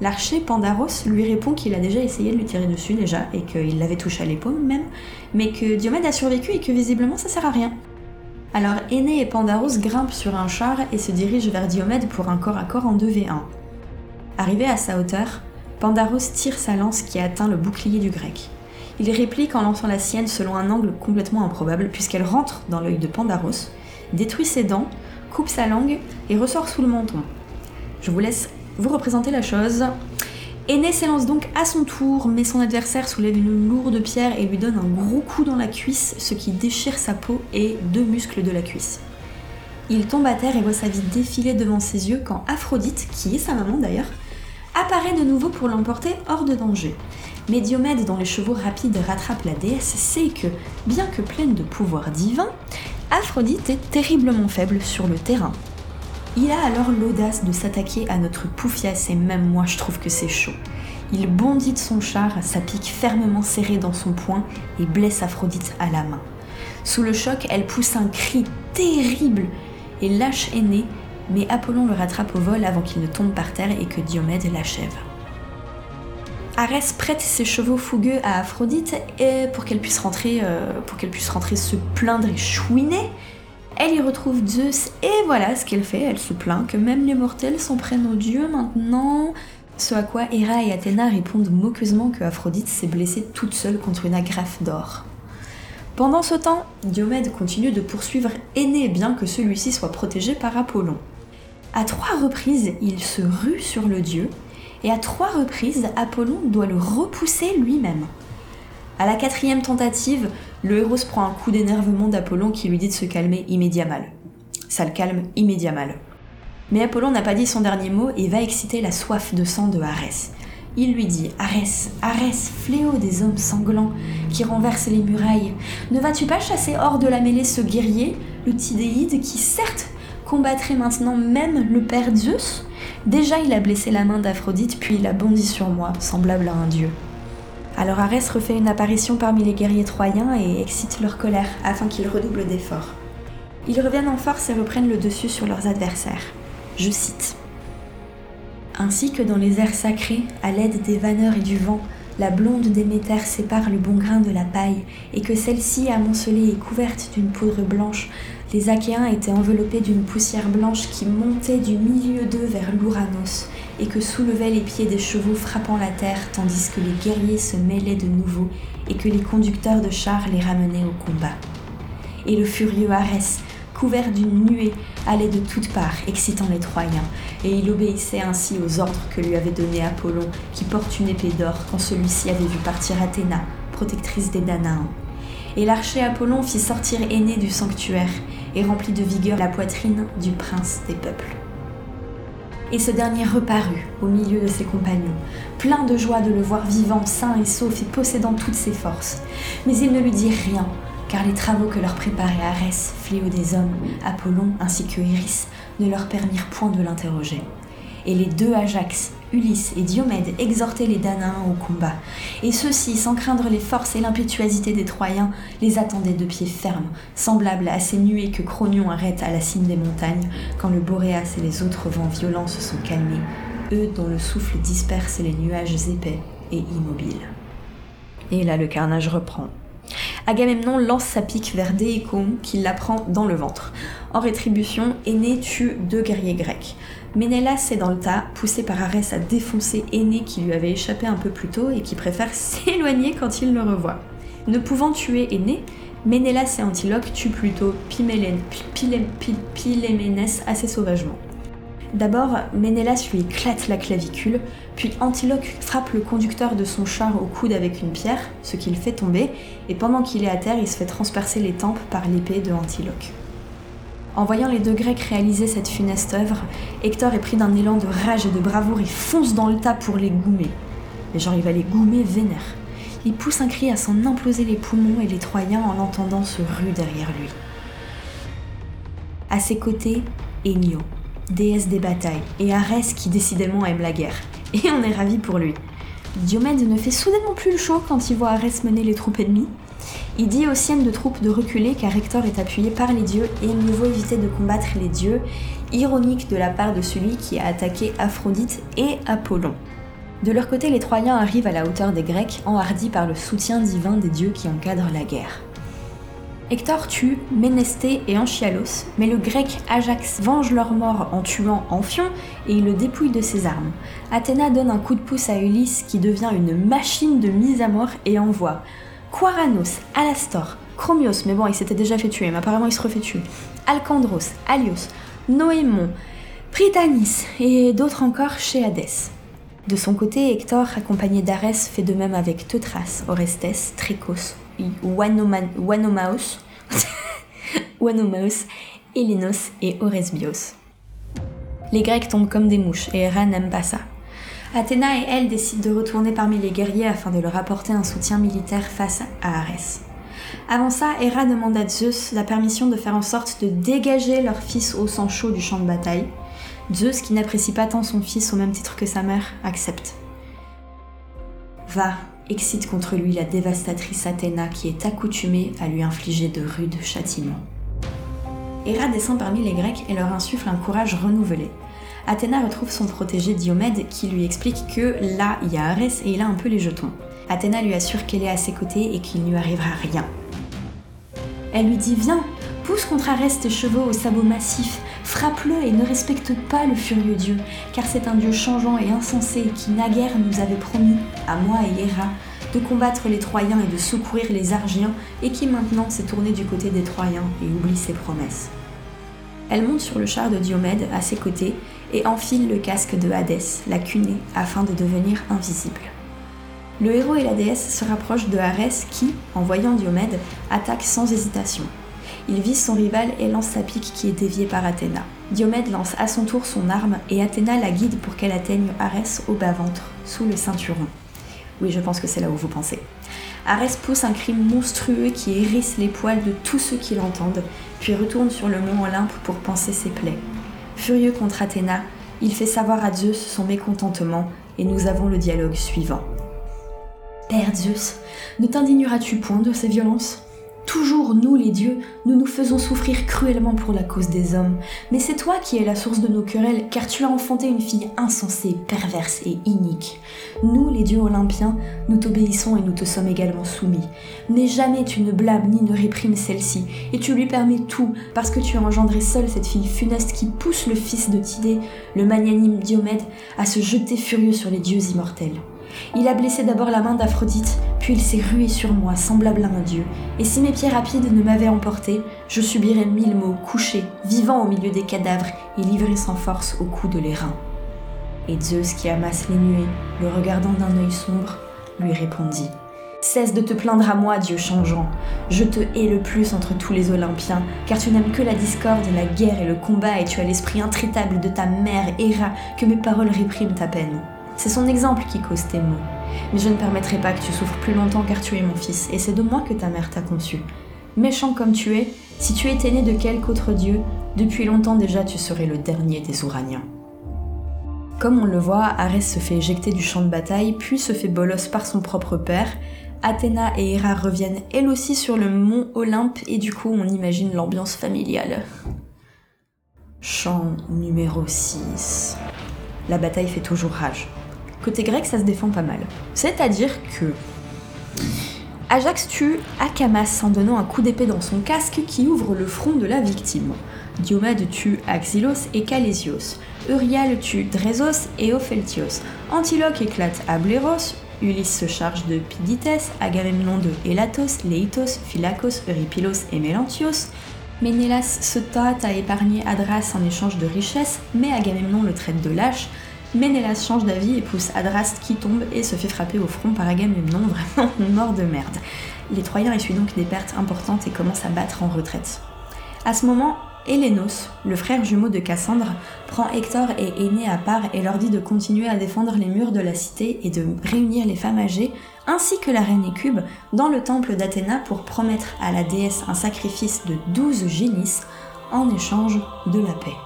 L'archer Pandaros lui répond qu'il a déjà essayé de lui tirer dessus déjà et qu'il l'avait touché à l'épaule même, mais que Diomède a survécu et que visiblement ça sert à rien. Alors Aîné et Pandaros grimpent sur un char et se dirigent vers Diomède pour un corps à corps en 2v1. Arrivé à sa hauteur, Pandaros tire sa lance qui atteint le bouclier du grec. Il réplique en lançant la sienne selon un angle complètement improbable puisqu'elle rentre dans l'œil de Pandaros, détruit ses dents, coupe sa langue et ressort sous le menton. Je vous laisse vous représenter la chose. Aîné s'élance donc à son tour, mais son adversaire soulève une lourde pierre et lui donne un gros coup dans la cuisse, ce qui déchire sa peau et deux muscles de la cuisse. Il tombe à terre et voit sa vie défiler devant ses yeux quand Aphrodite, qui est sa maman d'ailleurs, apparaît de nouveau pour l'emporter hors de danger. Mais Diomède, dont les chevaux rapides rattrapent la déesse, sait que, bien que pleine de pouvoirs divins, Aphrodite est terriblement faible sur le terrain. Il a alors l'audace de s'attaquer à notre Poufias et même moi je trouve que c'est chaud. Il bondit de son char, sa pique fermement serrée dans son poing et blesse Aphrodite à la main. Sous le choc, elle pousse un cri terrible et lâche Aîné, mais Apollon le rattrape au vol avant qu'il ne tombe par terre et que Diomède l'achève. Arès prête ses chevaux fougueux à Aphrodite et pour qu'elle puisse rentrer, euh, pour puisse rentrer se plaindre et chouiner, elle y retrouve Zeus et voilà ce qu'elle fait, elle se plaint que même les mortels s'en prennent aux dieux maintenant. Ce à quoi Héra et Athéna répondent moqueusement que Aphrodite s'est blessée toute seule contre une agrafe d'or. Pendant ce temps, Diomède continue de poursuivre Aîné bien que celui-ci soit protégé par Apollon. À trois reprises, il se rue sur le dieu, et à trois reprises, Apollon doit le repousser lui-même. À la quatrième tentative, le héros se prend un coup d'énervement d'Apollon qui lui dit de se calmer immédiatement. Ça le calme immédiatement. Mais Apollon n'a pas dit son dernier mot et va exciter la soif de sang de Arès. Il lui dit Arès, Arès, fléau des hommes sanglants qui renversent les murailles, ne vas-tu pas chasser hors de la mêlée ce guerrier, le Tidéide, qui certes combattrait maintenant même le père Zeus Déjà il a blessé la main d'Aphrodite, puis il a bondi sur moi, semblable à un dieu. Alors Arès refait une apparition parmi les guerriers troyens et excite leur colère afin qu'ils redoublent d'efforts. Ils reviennent en force et reprennent le dessus sur leurs adversaires. Je cite. Ainsi que dans les airs sacrés, à l'aide des vanneurs et du vent, la blonde Déméter sépare le bon grain de la paille, et que celle-ci, amoncelée et couverte d'une poudre blanche, les Achéens étaient enveloppés d'une poussière blanche qui montait du milieu d'eux vers l'Ouranos, et que soulevaient les pieds des chevaux frappant la terre, tandis que les guerriers se mêlaient de nouveau, et que les conducteurs de chars les ramenaient au combat. Et le furieux Arès, couvert d'une nuée, allait de toutes parts, excitant les Troyens, et il obéissait ainsi aux ordres que lui avait donnés Apollon, qui porte une épée d'or quand celui-ci avait vu partir Athéna, protectrice des Danaens. Et l'archer Apollon fit sortir Aîné du sanctuaire, et remplit de vigueur la poitrine du prince des peuples. Et ce dernier reparut au milieu de ses compagnons, plein de joie de le voir vivant, sain et sauf et possédant toutes ses forces. Mais il ne lui dit rien, car les travaux que leur préparait Arès, fléau des hommes, Apollon ainsi que Iris, ne leur permirent point de l'interroger. Et les deux Ajax, Ulysse et Diomède exhortaient les Danaens au combat, et ceux-ci, sans craindre les forces et l'impétuosité des Troyens, les attendaient de pied ferme, semblables à ces nuées que Cronion arrête à la cime des montagnes, quand le Boréas et les autres vents violents se sont calmés, eux dont le souffle disperse les nuages épais et immobiles. Et là le carnage reprend. Agamemnon lance sa pique vers Déicon qui la prend dans le ventre. En rétribution, Aîné tue deux guerriers grecs. Ménélas est dans le tas, poussé par Arès à défoncer Aîné qui lui avait échappé un peu plus tôt et qui préfère *laughs* s'éloigner quand il le revoit. Ne pouvant tuer Aîné, Ménélas et Antiloque tuent plutôt Piléménès assez sauvagement. D'abord, Ménélas lui éclate la clavicule, puis Antiloque frappe le conducteur de son char au coude avec une pierre, ce qui le fait tomber, et pendant qu'il est à terre, il se fait transpercer les tempes par l'épée de Antiloque. En voyant les deux Grecs réaliser cette funeste œuvre, Hector est pris d'un élan de rage et de bravoure et fonce dans le tas pour les goumer. Mais genre, il va les goumer vénère. Il pousse un cri à s'en imploser les poumons et les Troyens en l'entendant se rue derrière lui. À ses côtés, Enyo, déesse des batailles, et Arès qui décidément aime la guerre. Et on est ravi pour lui. Diomède ne fait soudainement plus le chaud quand il voit Arès mener les troupes ennemies. Il dit aux siennes de troupes de reculer car Hector est appuyé par les dieux et il mieux vaut éviter de combattre les dieux, ironique de la part de celui qui a attaqué Aphrodite et Apollon. De leur côté, les Troyens arrivent à la hauteur des Grecs, enhardis par le soutien divin des dieux qui encadrent la guerre. Hector tue Ménesté et Anchialos, mais le grec Ajax venge leur mort en tuant Amphion et il le dépouille de ses armes. Athéna donne un coup de pouce à Ulysse qui devient une machine de mise à mort et envoie Quaranos, Alastor, Chromios, mais bon, il s'était déjà fait tuer, mais apparemment il se refait tuer, Alcandros, Alios, Noémon, Prytanis et d'autres encore chez Hadès. De son côté, Hector, accompagné d'Arès, fait de même avec Teutras, Orestes, Tricos, Wanomaos, *laughs* et Oresbios. Les Grecs tombent comme des mouches et Hera n'aime pas ça. Athéna et elle décident de retourner parmi les guerriers afin de leur apporter un soutien militaire face à Arès. Avant ça, Hera demande à Zeus la permission de faire en sorte de dégager leur fils au sang chaud du champ de bataille. Zeus, qui n'apprécie pas tant son fils au même titre que sa mère, accepte. Va, excite contre lui la dévastatrice Athéna qui est accoutumée à lui infliger de rudes châtiments. Héra descend parmi les Grecs et leur insuffle un courage renouvelé. Athéna retrouve son protégé Diomède qui lui explique que là, il y a Arès et il a un peu les jetons. Athéna lui assure qu'elle est à ses côtés et qu'il ne lui arrivera rien. Elle lui dit Viens, pousse contre Arès tes chevaux aux sabots massifs, frappe-le et ne respecte pas le furieux dieu, car c'est un dieu changeant et insensé qui naguère nous avait promis, à moi et Héra, de combattre les Troyens et de secourir les Argiens, et qui maintenant s'est tourné du côté des Troyens et oublie ses promesses. Elle monte sur le char de Diomède à ses côtés et enfile le casque de Hadès, la cunée, afin de devenir invisible. Le héros et la déesse se rapprochent de Arès qui, en voyant Diomède, attaque sans hésitation. Il vise son rival et lance sa pique qui est déviée par Athéna. Diomède lance à son tour son arme et Athéna la guide pour qu'elle atteigne Arès au bas-ventre, sous le ceinturon. Oui, je pense que c'est là où vous pensez. Arès pousse un cri monstrueux qui hérisse les poils de tous ceux qui l'entendent, puis retourne sur le mont Olympe pour panser ses plaies. Furieux contre Athéna, il fait savoir à Zeus son mécontentement et nous avons le dialogue suivant. Père Zeus, ne t'indigneras-tu point de ces violences? Toujours nous les dieux, nous nous faisons souffrir cruellement pour la cause des hommes, mais c'est toi qui es la source de nos querelles, car tu as enfanté une fille insensée, perverse et inique. Nous, les dieux olympiens, nous t'obéissons et nous te sommes également soumis. Mais jamais tu ne blâmes ni ne réprimes celle-ci, et tu lui permets tout, parce que tu as engendré seule cette fille funeste qui pousse le fils de Tidée, le magnanime Diomède, à se jeter furieux sur les dieux immortels. Il a blessé d'abord la main d'Aphrodite, puis il s'est rué sur moi, semblable à un dieu. Et si mes pieds rapides ne m'avaient emporté, je subirais mille maux, couché, vivant au milieu des cadavres et livré sans force au coup de l'airain. Et Zeus, qui amasse les nuées, le regardant d'un œil sombre, lui répondit Cesse de te plaindre à moi, Dieu changeant. Je te hais le plus entre tous les Olympiens, car tu n'aimes que la discorde, la guerre et le combat, et tu as l'esprit intraitable de ta mère, Héra, que mes paroles répriment ta peine. C'est son exemple qui cause tes maux. Mais je ne permettrai pas que tu souffres plus longtemps car tu es mon fils, et c'est de moi que ta mère t'a conçu. Méchant comme tu es, si tu étais né de quelque autre dieu, depuis longtemps déjà tu serais le dernier des Ouraniens. Comme on le voit, Arès se fait éjecter du champ de bataille, puis se fait bolos par son propre père. Athéna et Héra reviennent elles aussi sur le mont Olympe, et du coup on imagine l'ambiance familiale. Chant numéro 6. La bataille fait toujours rage. Côté grec, ça se défend pas mal. C'est-à-dire que Ajax tue Akamas en donnant un coup d'épée dans son casque qui ouvre le front de la victime. Diomède tue Axilos et Calésios. Euryale tue Drésos et Opheltios. Antiloque éclate à Bléros. Ulysse se charge de Pidites, Agamemnon de Elatos, Leitos, Phylacos, Eurypilos et Mélantios. Ménélas se tâte à épargner Adras en échange de richesses, mais Agamemnon le traite de lâche. Ménélas change d'avis et pousse Adrast qui tombe et se fait frapper au front par Agamemnon, vraiment *laughs* mort de merde. Les Troyens essuient donc des pertes importantes et commencent à battre en retraite. À ce moment, Hélénos, le frère jumeau de Cassandre, prend Hector et Aîné à part et leur dit de continuer à défendre les murs de la cité et de réunir les femmes âgées, ainsi que la reine Écube, dans le temple d'Athéna pour promettre à la déesse un sacrifice de douze génisses en échange de la paix.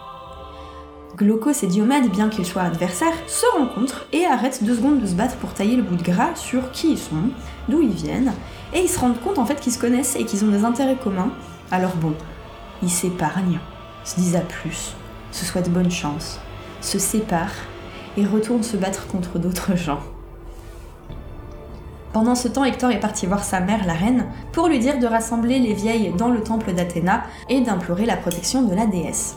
Glaucos et Diomède, bien qu'ils soient adversaires, se rencontrent et arrêtent deux secondes de se battre pour tailler le bout de gras sur qui ils sont, d'où ils viennent, et ils se rendent compte en fait qu'ils se connaissent et qu'ils ont des intérêts communs. Alors bon, ils s'épargnent, se disent à plus, se souhaitent bonne chance, se séparent et retournent se battre contre d'autres gens. Pendant ce temps, Hector est parti voir sa mère, la reine, pour lui dire de rassembler les vieilles dans le temple d'Athéna et d'implorer la protection de la déesse.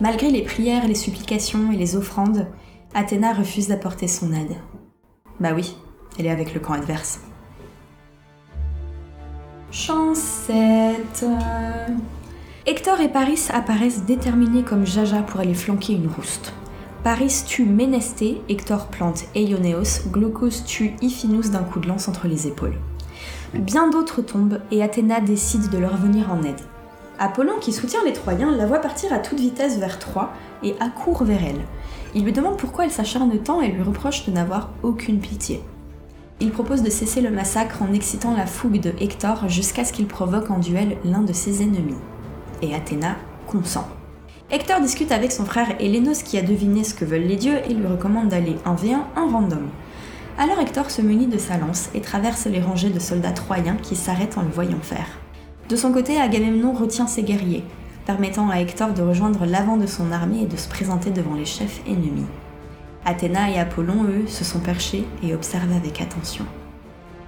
Malgré les prières, les supplications et les offrandes, Athéna refuse d'apporter son aide. Bah oui, elle est avec le camp adverse. Chancette. Hector et Paris apparaissent déterminés comme Jaja pour aller flanquer une rouste. Paris tue Ménesté, Hector plante Eioneos, Glaucos tue Iphinous d'un coup de lance entre les épaules. Bien d'autres tombent et Athéna décide de leur venir en aide. Apollon, qui soutient les Troyens, la voit partir à toute vitesse vers Troie et accourt vers elle. Il lui demande pourquoi elle s'acharne tant et lui reproche de n'avoir aucune pitié. Il propose de cesser le massacre en excitant la fougue de Hector jusqu'à ce qu'il provoque en duel l'un de ses ennemis. Et Athéna consent. Hector discute avec son frère Hélénos qui a deviné ce que veulent les dieux et lui recommande d'aller 1v1 en random. Alors Hector se munit de sa lance et traverse les rangées de soldats troyens qui s'arrêtent en le voyant faire. De son côté, Agamemnon retient ses guerriers, permettant à Hector de rejoindre l'avant de son armée et de se présenter devant les chefs ennemis. Athéna et Apollon, eux, se sont perchés et observent avec attention.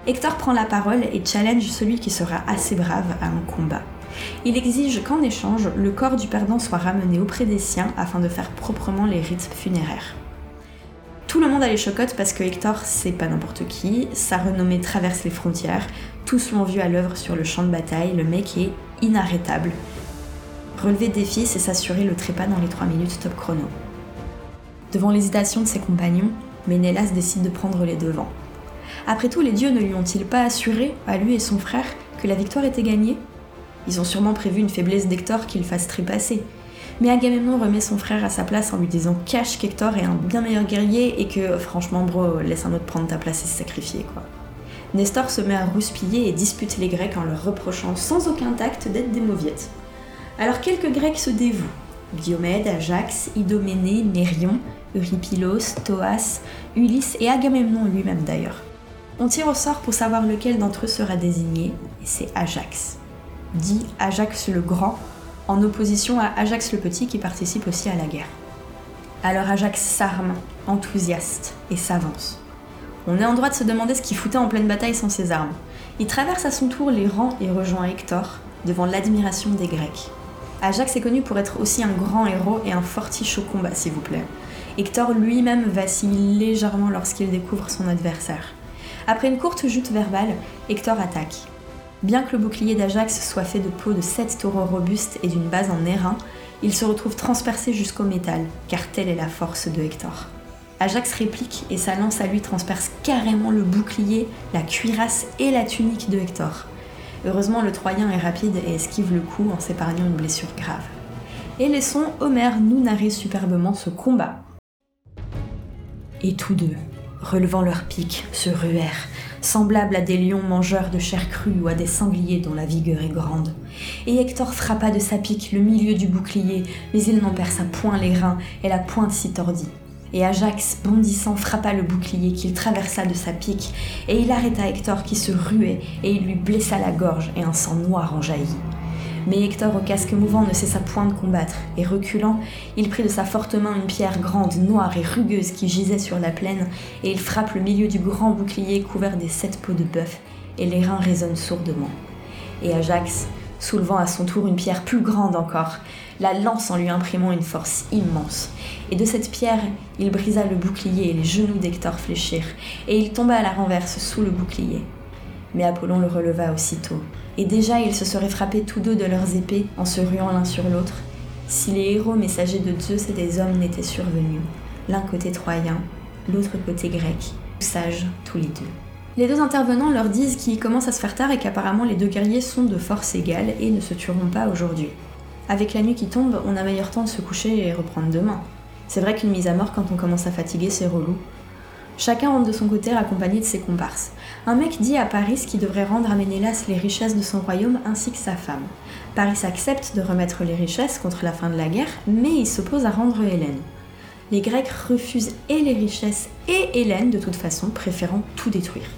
Hector prend la parole et challenge celui qui sera assez brave à un combat. Il exige qu'en échange, le corps du perdant soit ramené auprès des siens afin de faire proprement les rites funéraires. Tout le monde a les chocottes parce que Hector, c'est pas n'importe qui, sa renommée traverse les frontières, tous l'ont vu à l'œuvre sur le champ de bataille, le mec est inarrêtable. Relever des défi, c'est s'assurer le trépas dans les 3 minutes top chrono. Devant l'hésitation de ses compagnons, Ménélas décide de prendre les devants. Après tout, les dieux ne lui ont-ils pas assuré, à lui et son frère, que la victoire était gagnée? Ils ont sûrement prévu une faiblesse d'Hector qu'il fasse trépasser. Mais Agamemnon remet son frère à sa place en lui disant cache qu'Hector est un bien meilleur guerrier et que franchement bro, laisse un autre prendre ta place et se sacrifier quoi. Nestor se met à rouspiller et dispute les Grecs en leur reprochant sans aucun tact d'être des mauviettes. Alors quelques Grecs se dévouent. Diomède, Ajax, Idoménée, Mérion, Eurypylos, Thoas, Ulysse et Agamemnon lui-même d'ailleurs. On tire au sort pour savoir lequel d'entre eux sera désigné, et c'est Ajax. Dit Ajax le Grand, en opposition à Ajax le Petit qui participe aussi à la guerre. Alors Ajax s'arme, enthousiaste, et s'avance. On est en droit de se demander ce qu'il foutait en pleine bataille sans ses armes. Il traverse à son tour les rangs et rejoint Hector, devant l'admiration des Grecs. Ajax est connu pour être aussi un grand héros et un fortiche au combat, s'il vous plaît. Hector lui-même vacille légèrement lorsqu'il découvre son adversaire. Après une courte jute verbale, Hector attaque. Bien que le bouclier d'Ajax soit fait de peau de sept taureaux robustes et d'une base en airain, il se retrouve transpercé jusqu'au métal, car telle est la force de Hector. Ajax réplique et sa lance à lui transperce carrément le bouclier, la cuirasse et la tunique de Hector. Heureusement, le Troyen est rapide et esquive le coup en s'épargnant une blessure grave. Et laissons Homère nous narrer superbement ce combat. Et tous deux, relevant leurs pics, se ruèrent, semblables à des lions mangeurs de chair crue ou à des sangliers dont la vigueur est grande. Et Hector frappa de sa pique le milieu du bouclier, mais il n'en perça point les reins, et la pointe s'y tordit. Et Ajax, bondissant, frappa le bouclier qu'il traversa de sa pique, et il arrêta Hector qui se ruait, et il lui blessa la gorge, et un sang noir en jaillit. Mais Hector au casque mouvant ne cessa point de combattre, et reculant, il prit de sa forte main une pierre grande, noire et rugueuse qui gisait sur la plaine, et il frappe le milieu du grand bouclier couvert des sept peaux de bœuf, et les reins résonnent sourdement. Et Ajax, soulevant à son tour une pierre plus grande encore, la lance en lui imprimant une force immense. Et de cette pierre, il brisa le bouclier et les genoux d'Hector fléchirent, et il tomba à la renverse sous le bouclier. Mais Apollon le releva aussitôt, et déjà ils se seraient frappés tous deux de leurs épées en se ruant l'un sur l'autre, si les héros messagers de Zeus et des hommes n'étaient survenus, l'un côté troyen, l'autre côté grec, sages tous les deux. Les deux intervenants leur disent qu'il commence à se faire tard et qu'apparemment les deux guerriers sont de force égale et ne se tueront pas aujourd'hui. Avec la nuit qui tombe, on a meilleur temps de se coucher et reprendre demain. C'est vrai qu'une mise à mort quand on commence à fatiguer, c'est relou. Chacun rentre de son côté accompagné de ses comparses. Un mec dit à Paris qu'il devrait rendre à Ménélas les richesses de son royaume ainsi que sa femme. Paris accepte de remettre les richesses contre la fin de la guerre, mais il s'oppose à rendre Hélène. Les Grecs refusent et les richesses et Hélène de toute façon, préférant tout détruire.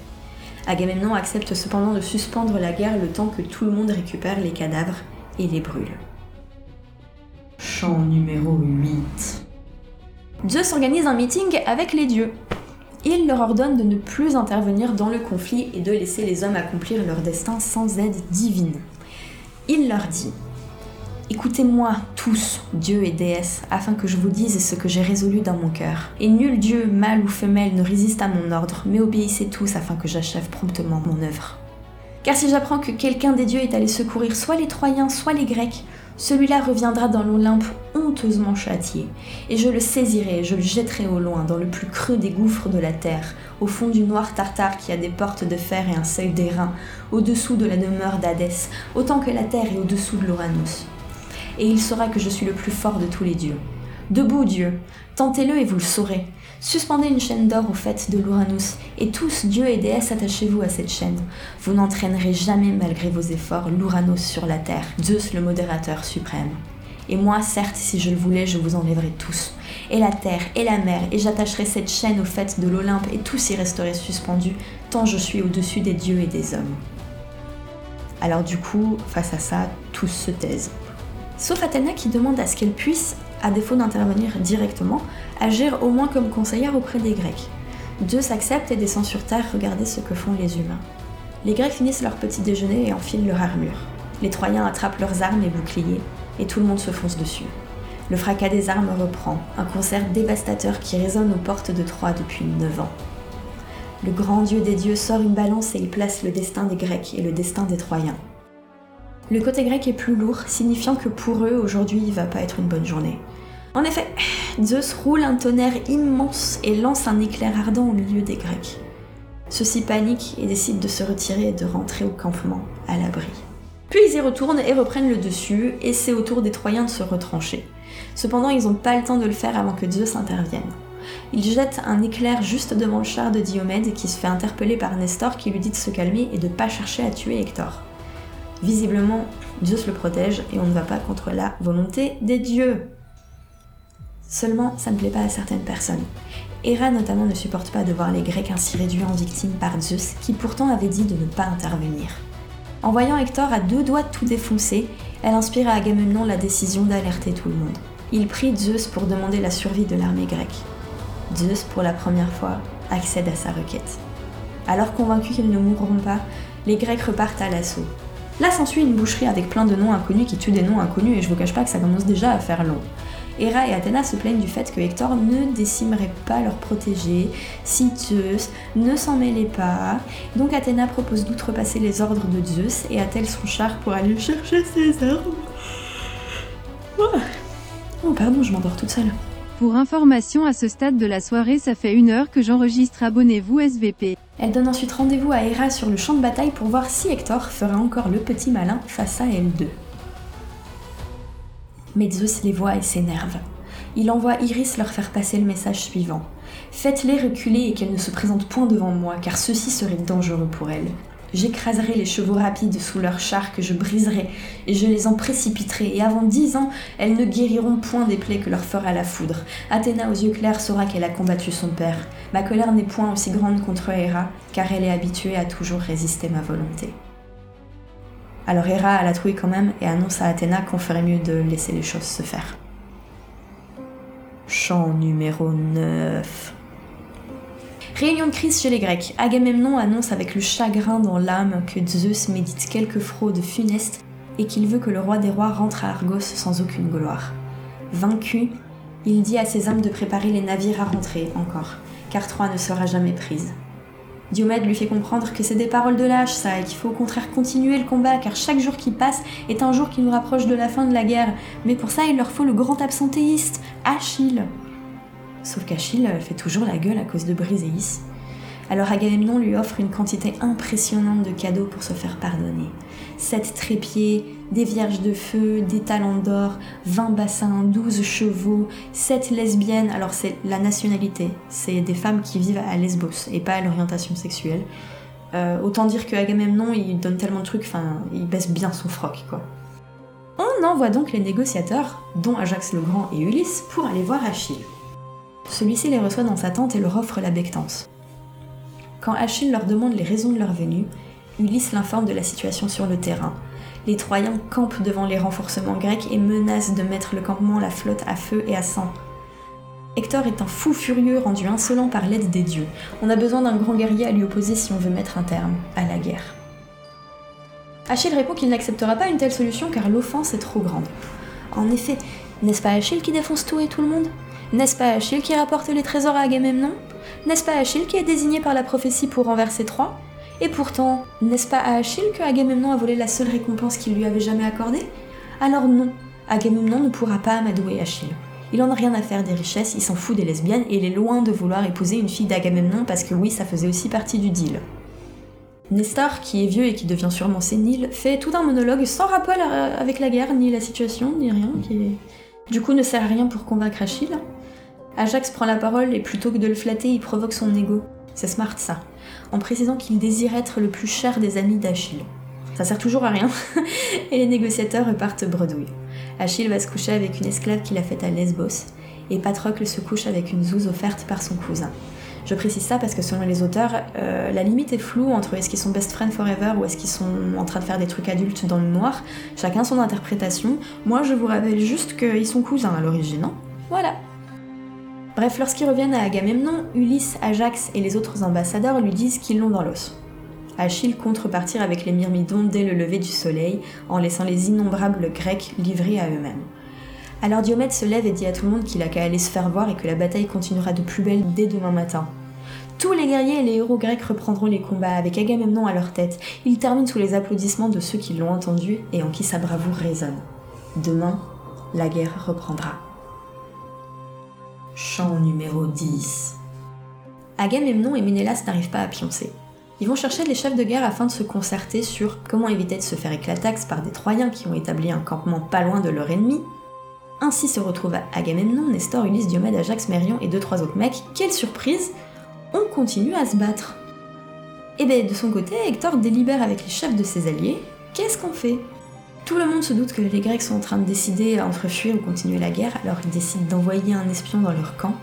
Agamemnon accepte cependant de suspendre la guerre le temps que tout le monde récupère les cadavres et les brûle. Chant numéro 8. Zeus organise un meeting avec les dieux. Il leur ordonne de ne plus intervenir dans le conflit et de laisser les hommes accomplir leur destin sans aide divine. Il leur dit Écoutez-moi tous, dieux et déesses, afin que je vous dise ce que j'ai résolu dans mon cœur. Et nul dieu, mâle ou femelle, ne résiste à mon ordre, mais obéissez tous afin que j'achève promptement mon œuvre. Car si j'apprends que quelqu'un des dieux est allé secourir soit les Troyens, soit les Grecs, celui-là reviendra dans l'Olympe honteusement châtié, et je le saisirai et je le jetterai au loin, dans le plus creux des gouffres de la terre, au fond du noir tartare qui a des portes de fer et un seuil d'airain, au-dessous de la demeure d'Hadès, autant que la terre est au-dessous de l'Uranus. Et il saura que je suis le plus fort de tous les dieux. Debout, Dieu, tentez-le et vous le saurez. Suspendez une chaîne d'or au fait de l'Uranus, et tous, dieux et déesses, attachez-vous à cette chaîne. Vous n'entraînerez jamais, malgré vos efforts, l'Uranus sur la terre, Zeus le modérateur suprême. Et moi, certes, si je le voulais, je vous enlèverais tous. Et la terre, et la mer, et j'attacherai cette chaîne au fait de l'Olympe, et tous y resteraient suspendus, tant je suis au-dessus des dieux et des hommes. Alors du coup, face à ça, tous se taisent. Sauf Athéna qui demande à ce qu'elle puisse, à défaut d'intervenir directement, agir au moins comme conseillère auprès des Grecs. Zeus accepte et descend sur terre regarder ce que font les humains. Les Grecs finissent leur petit déjeuner et enfilent leur armure. Les Troyens attrapent leurs armes et boucliers, et tout le monde se fonce dessus. Le fracas des armes reprend, un concert dévastateur qui résonne aux portes de Troie depuis neuf ans. Le grand dieu des dieux sort une balance et il place le destin des Grecs et le destin des Troyens. Le côté grec est plus lourd, signifiant que pour eux, aujourd'hui, il va pas être une bonne journée. En effet, Zeus roule un tonnerre immense et lance un éclair ardent au milieu des Grecs. Ceux-ci paniquent et décident de se retirer et de rentrer au campement à l'abri. Puis ils y retournent et reprennent le dessus, et c'est au tour des Troyens de se retrancher. Cependant, ils n'ont pas le temps de le faire avant que Zeus intervienne. Il jette un éclair juste devant le char de Diomède qui se fait interpeller par Nestor qui lui dit de se calmer et de pas chercher à tuer Hector. Visiblement, Zeus le protège et on ne va pas contre la volonté des dieux. Seulement, ça ne plaît pas à certaines personnes. Héra notamment ne supporte pas de voir les Grecs ainsi réduits en victimes par Zeus, qui pourtant avait dit de ne pas intervenir. En voyant Hector à deux doigts tout défoncer, elle inspire à Agamemnon la décision d'alerter tout le monde. Il prie Zeus pour demander la survie de l'armée grecque. Zeus, pour la première fois, accède à sa requête. Alors convaincus qu'ils ne mourront pas, les Grecs repartent à l'assaut. Là s'ensuit une boucherie avec plein de noms inconnus qui tuent des noms inconnus et je vous cache pas que ça commence déjà à faire long. Héra et Athéna se plaignent du fait que Hector ne décimerait pas leur protégé si Zeus ne s'en mêlait pas. Donc Athéna propose d'outrepasser les ordres de Zeus et attelle son char pour aller chercher ses armes. Oh pardon, je m'endors toute seule. Pour information à ce stade de la soirée, ça fait une heure que j'enregistre. Abonnez-vous SVP. Elle donne ensuite rendez-vous à Héra sur le champ de bataille pour voir si Hector ferait encore le petit malin face à elle deux. Mais Zeus les voit et s'énerve. Il envoie Iris leur faire passer le message suivant. Faites-les reculer et qu'elles ne se présentent point devant moi, car ceci serait dangereux pour elles. J'écraserai les chevaux rapides sous leurs chars que je briserai, et je les en précipiterai, et avant dix ans, elles ne guériront point des plaies que leur fera la foudre. Athéna aux yeux clairs saura qu'elle a combattu son père. Ma colère n'est point aussi grande contre Héra, car elle est habituée à toujours résister ma volonté. Alors Héra a la trouille quand même et annonce à Athéna qu'on ferait mieux de laisser les choses se faire. Chant numéro 9. Réunion de crise chez les Grecs. Agamemnon annonce avec le chagrin dans l'âme que Zeus médite quelques fraudes funestes et qu'il veut que le roi des rois rentre à Argos sans aucune gloire. Vaincu, il dit à ses hommes de préparer les navires à rentrer encore, car Troie ne sera jamais prise. Diomède lui fait comprendre que c'est des paroles de lâche, ça, et qu'il faut au contraire continuer le combat, car chaque jour qui passe est un jour qui nous rapproche de la fin de la guerre. Mais pour ça, il leur faut le grand absentéiste, Achille. Sauf qu'Achille fait toujours la gueule à cause de Briséis. Alors Agamemnon lui offre une quantité impressionnante de cadeaux pour se faire pardonner. Sept trépieds, des vierges de feu, des talents d'or, 20 bassins, 12 chevaux, sept lesbiennes. Alors c'est la nationalité, c'est des femmes qui vivent à Lesbos et pas à l'orientation sexuelle. Euh, autant dire que Agamemnon il donne tellement de trucs, enfin il baisse bien son froc quoi. On envoie donc les négociateurs, dont Ajax le Grand et Ulysse, pour aller voir Achille. Celui-ci les reçoit dans sa tente et leur offre la bectance. Quand Achille leur demande les raisons de leur venue, Ulysse l'informe de la situation sur le terrain. Les Troyens campent devant les renforcements grecs et menacent de mettre le campement, la flotte à feu et à sang. Hector est un fou furieux rendu insolent par l'aide des dieux. On a besoin d'un grand guerrier à lui opposer si on veut mettre un terme à la guerre. Achille répond qu'il n'acceptera pas une telle solution car l'offense est trop grande. En effet, n'est-ce pas Achille qui défonce tout et tout le monde? N'est-ce pas Achille qui rapporte les trésors à Agamemnon? N'est-ce pas Achille qui est désigné par la prophétie pour renverser Troie? Et pourtant, n'est-ce pas à Achille que Agamemnon a volé la seule récompense qu'il lui avait jamais accordée? Alors non, Agamemnon ne pourra pas amadouer Achille. Il en a rien à faire des richesses, il s'en fout des lesbiennes et il est loin de vouloir épouser une fille d'Agamemnon parce que oui, ça faisait aussi partie du deal. Nestor, qui est vieux et qui devient sûrement sénile, fait tout un monologue sans rapport avec la guerre, ni la situation, ni rien, qui du coup ne sert à rien pour convaincre Achille. Ajax prend la parole et plutôt que de le flatter, il provoque son ego. C'est smart ça, en précisant qu'il désire être le plus cher des amis d'Achille. Ça sert toujours à rien, *laughs* et les négociateurs repartent bredouille. Achille va se coucher avec une esclave qu'il a faite à Lesbos, et Patrocle se couche avec une zouze offerte par son cousin. Je précise ça parce que selon les auteurs, euh, la limite est floue entre est-ce qu'ils sont best friends forever ou est-ce qu'ils sont en train de faire des trucs adultes dans le noir. Chacun son interprétation. Moi, je vous rappelle juste qu'ils sont cousins à l'origine. Hein. voilà. Bref, lorsqu'ils reviennent à Agamemnon, Ulysse, Ajax et les autres ambassadeurs lui disent qu'ils l'ont dans l'os. Achille compte repartir avec les Myrmidons dès le lever du soleil, en laissant les innombrables Grecs livrés à eux-mêmes. Alors Diomède se lève et dit à tout le monde qu'il a qu'à aller se faire voir et que la bataille continuera de plus belle dès demain matin. Tous les guerriers et les héros grecs reprendront les combats avec Agamemnon à leur tête. Ils terminent sous les applaudissements de ceux qui l'ont entendu et en qui sa bravoure résonne. Demain, la guerre reprendra. Chant numéro 10. Agamemnon et Ménélas n'arrivent pas à pioncer. Ils vont chercher les chefs de guerre afin de se concerter sur comment éviter de se faire éclataxe par des Troyens qui ont établi un campement pas loin de leur ennemi. Ainsi se retrouvent Agamemnon, Nestor, Ulysse, Diomède, Ajax, Mérion et deux trois autres mecs. Quelle surprise On continue à se battre. Et bien de son côté, Hector délibère avec les chefs de ses alliés. Qu'est-ce qu'on fait? Tout le monde se doute que les Grecs sont en train de décider entre fuir ou continuer la guerre, alors ils décident d'envoyer un espion dans leur camp.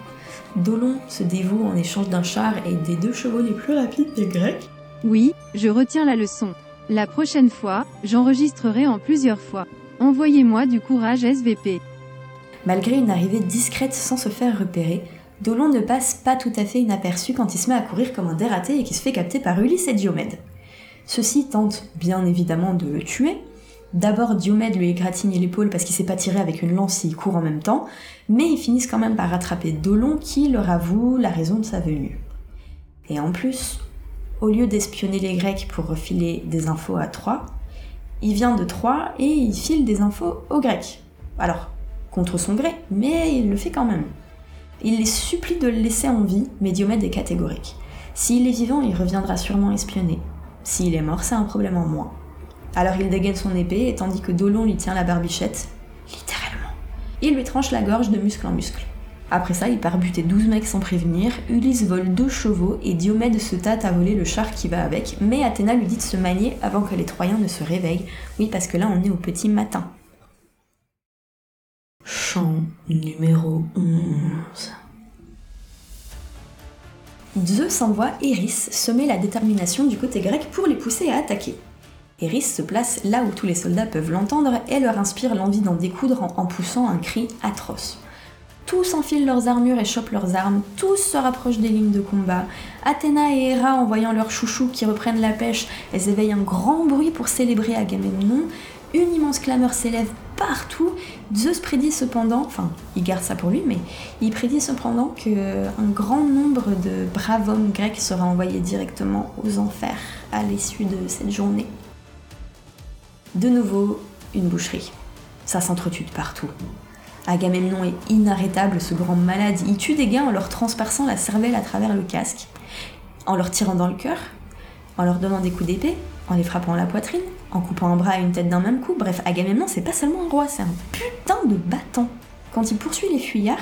Dolon se dévoue en échange d'un char et des deux chevaux les plus rapides des Grecs. Oui, je retiens la leçon. La prochaine fois, j'enregistrerai en plusieurs fois. Envoyez-moi du courage SVP. Malgré une arrivée discrète sans se faire repérer, Dolon ne passe pas tout à fait inaperçu quand il se met à courir comme un dératé et qui se fait capter par Ulysse et Diomède. Ceux-ci tentent bien évidemment de le tuer, D'abord, Diomède lui égratigne l'épaule parce qu'il s'est pas tiré avec une lance et court en même temps, mais ils finissent quand même par rattraper Dolon qui leur avoue la raison de sa venue. Et en plus, au lieu d'espionner les Grecs pour refiler des infos à Troie, il vient de Troie et il file des infos aux Grecs. Alors, contre son gré, mais il le fait quand même. Il les supplie de le laisser en vie, mais Diomède est catégorique. S'il est vivant, il reviendra sûrement espionner. S'il est mort, c'est un problème en moins. Alors il dégaine son épée, et tandis que Dolon lui tient la barbichette, littéralement, il lui tranche la gorge de muscle en muscle. Après ça, il part buter 12 mecs sans prévenir, Ulysse vole deux chevaux et Diomède se tâte à voler le char qui va avec, mais Athéna lui dit de se manier avant que les Troyens ne se réveillent. Oui, parce que là on est au petit matin. Chant numéro 11. Zeus envoie Eris semer la détermination du côté grec pour les pousser à attaquer. Eris se place là où tous les soldats peuvent l'entendre et leur inspire l'envie d'en découdre en, poussant un cri atroce. Tous enfilent leurs armures et chopent leurs armes, tous se rapprochent des lignes de combat. Athéna et Héra, en voyant leurs chouchous qui reprennent la pêche, elles éveillent un grand bruit pour célébrer Agamemnon. Une immense clameur s'élève partout. Zeus prédit cependant, enfin, il garde ça pour lui, mais il prédit cependant qu'un grand nombre de braves hommes grecs sera envoyé directement aux enfers à l'issue de cette journée. De nouveau, une boucherie. Ça s'entretue de partout. Agamemnon est inarrêtable, ce grand malade. Il tue des gars en leur transperçant la cervelle à travers le casque, en leur tirant dans le cœur, en leur donnant des coups d'épée, en les frappant la poitrine, en coupant un bras et une tête d'un même coup. Bref, Agamemnon, c'est pas seulement un roi, c'est un putain de bâton. Quand il poursuit les fuyards,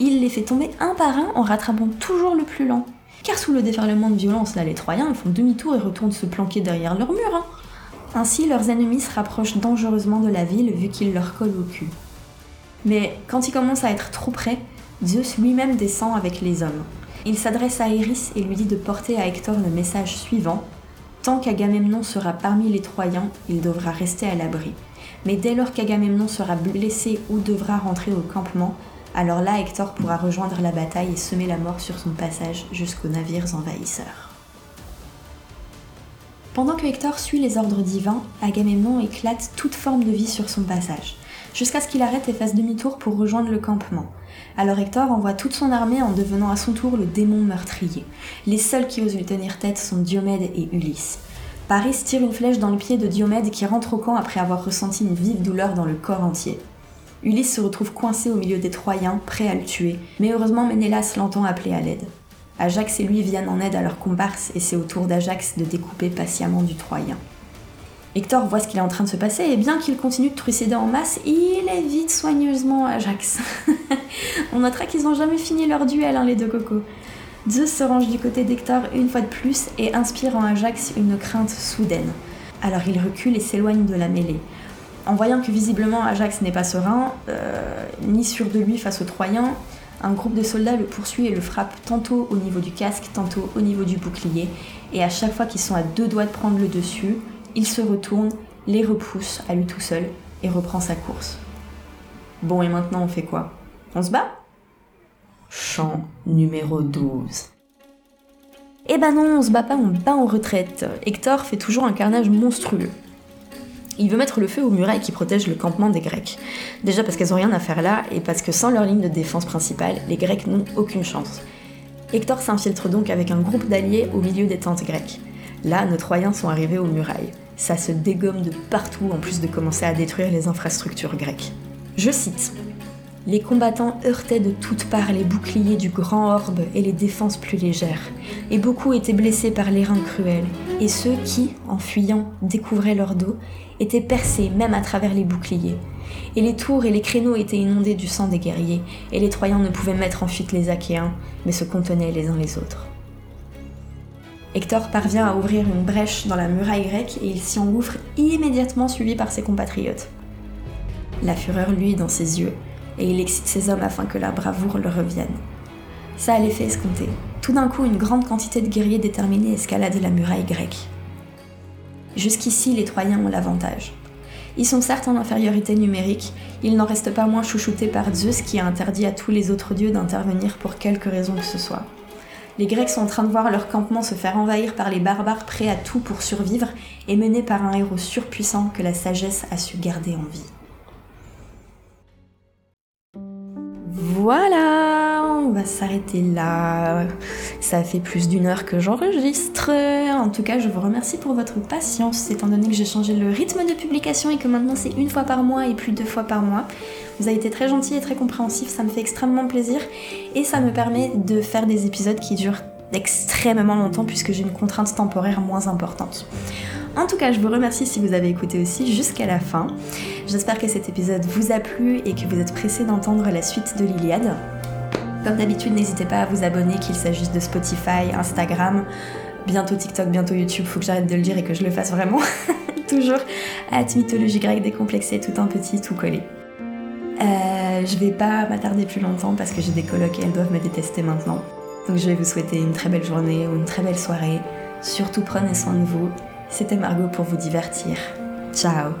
il les fait tomber un par un en rattrapant toujours le plus lent. Car sous le déferlement de violence, là, les Troyens, font demi-tour et retournent se planquer derrière leur mur. Hein. Ainsi, leurs ennemis se rapprochent dangereusement de la ville vu qu'ils leur collent au cul. Mais quand ils commencent à être trop près, Zeus lui-même descend avec les hommes. Il s'adresse à Eris et lui dit de porter à Hector le message suivant Tant qu'Agamemnon sera parmi les Troyens, il devra rester à l'abri. Mais dès lors qu'Agamemnon sera blessé ou devra rentrer au campement, alors là Hector pourra rejoindre la bataille et semer la mort sur son passage jusqu'aux navires envahisseurs. Pendant que Hector suit les ordres divins, Agamemnon éclate toute forme de vie sur son passage, jusqu'à ce qu'il arrête et fasse demi-tour pour rejoindre le campement. Alors Hector envoie toute son armée en devenant à son tour le démon meurtrier. Les seuls qui osent lui tenir tête sont Diomède et Ulysse. Paris tire une flèche dans le pied de Diomède qui rentre au camp après avoir ressenti une vive douleur dans le corps entier. Ulysse se retrouve coincé au milieu des Troyens, prêt à le tuer, mais heureusement Ménélas l'entend appeler à l'aide. Ajax et lui viennent en aide à leur comparse et c'est au tour d'Ajax de découper patiemment du Troyen. Hector voit ce qu'il est en train de se passer et bien qu'il continue de trucider en masse, il évite soigneusement Ajax. *laughs* On notera qu'ils n'ont jamais fini leur duel, hein, les deux cocos. Zeus se range du côté d'Hector une fois de plus et inspire en Ajax une crainte soudaine. Alors il recule et s'éloigne de la mêlée. En voyant que visiblement Ajax n'est pas serein, euh, ni sûr de lui face aux Troyens, un groupe de soldats le poursuit et le frappe tantôt au niveau du casque, tantôt au niveau du bouclier, et à chaque fois qu'ils sont à deux doigts de prendre le dessus, il se retourne, les repousse à lui tout seul et reprend sa course. Bon, et maintenant on fait quoi? On se bat? Chant numéro 12. Eh ben non, on se bat pas, on bat en retraite. Hector fait toujours un carnage monstrueux. Il veut mettre le feu aux murailles qui protègent le campement des Grecs. Déjà parce qu'elles ont rien à faire là, et parce que sans leur ligne de défense principale, les Grecs n'ont aucune chance. Hector s'infiltre donc avec un groupe d'alliés au milieu des tentes grecques. Là, nos Troyens sont arrivés aux murailles. Ça se dégomme de partout en plus de commencer à détruire les infrastructures grecques. Je cite Les combattants heurtaient de toutes parts les boucliers du grand orbe et les défenses plus légères, et beaucoup étaient blessés par les reins cruels, et ceux qui, en fuyant, découvraient leur dos, étaient percés même à travers les boucliers. Et les tours et les créneaux étaient inondés du sang des guerriers, et les Troyens ne pouvaient mettre en fuite les Achéens, mais se contenaient les uns les autres. Hector parvient à ouvrir une brèche dans la muraille grecque et il s'y engouffre immédiatement suivi par ses compatriotes. La fureur lui est dans ses yeux, et il excite ses hommes afin que la bravoure leur revienne. Ça a l'effet escompté. Tout d'un coup, une grande quantité de guerriers déterminés escaladent la muraille grecque. Jusqu'ici, les Troyens ont l'avantage. Ils sont certes en infériorité numérique, ils n'en restent pas moins chouchoutés par Zeus qui a interdit à tous les autres dieux d'intervenir pour quelque raison que ce soit. Les Grecs sont en train de voir leur campement se faire envahir par les barbares prêts à tout pour survivre et menés par un héros surpuissant que la sagesse a su garder en vie. Voilà, on va s'arrêter là. Ça fait plus d'une heure que j'enregistre. En tout cas, je vous remercie pour votre patience, étant donné que j'ai changé le rythme de publication et que maintenant c'est une fois par mois et plus deux fois par mois. Vous avez été très gentil et très compréhensif, ça me fait extrêmement plaisir et ça me permet de faire des épisodes qui durent extrêmement longtemps puisque j'ai une contrainte temporaire moins importante. En tout cas, je vous remercie si vous avez écouté aussi jusqu'à la fin. J'espère que cet épisode vous a plu et que vous êtes pressé d'entendre la suite de l'Iliade. Comme d'habitude, n'hésitez pas à vous abonner, qu'il s'agisse de Spotify, Instagram, bientôt TikTok, bientôt YouTube, faut que j'arrête de le dire et que je le fasse vraiment. *laughs* Toujours à mythologie grecque décomplexée, tout un petit, tout collé. Euh, je vais pas m'attarder plus longtemps parce que j'ai des colocs et elles doivent me détester maintenant. Donc je vais vous souhaiter une très belle journée ou une très belle soirée. Surtout prenez soin de vous c'était Margot pour vous divertir. Ciao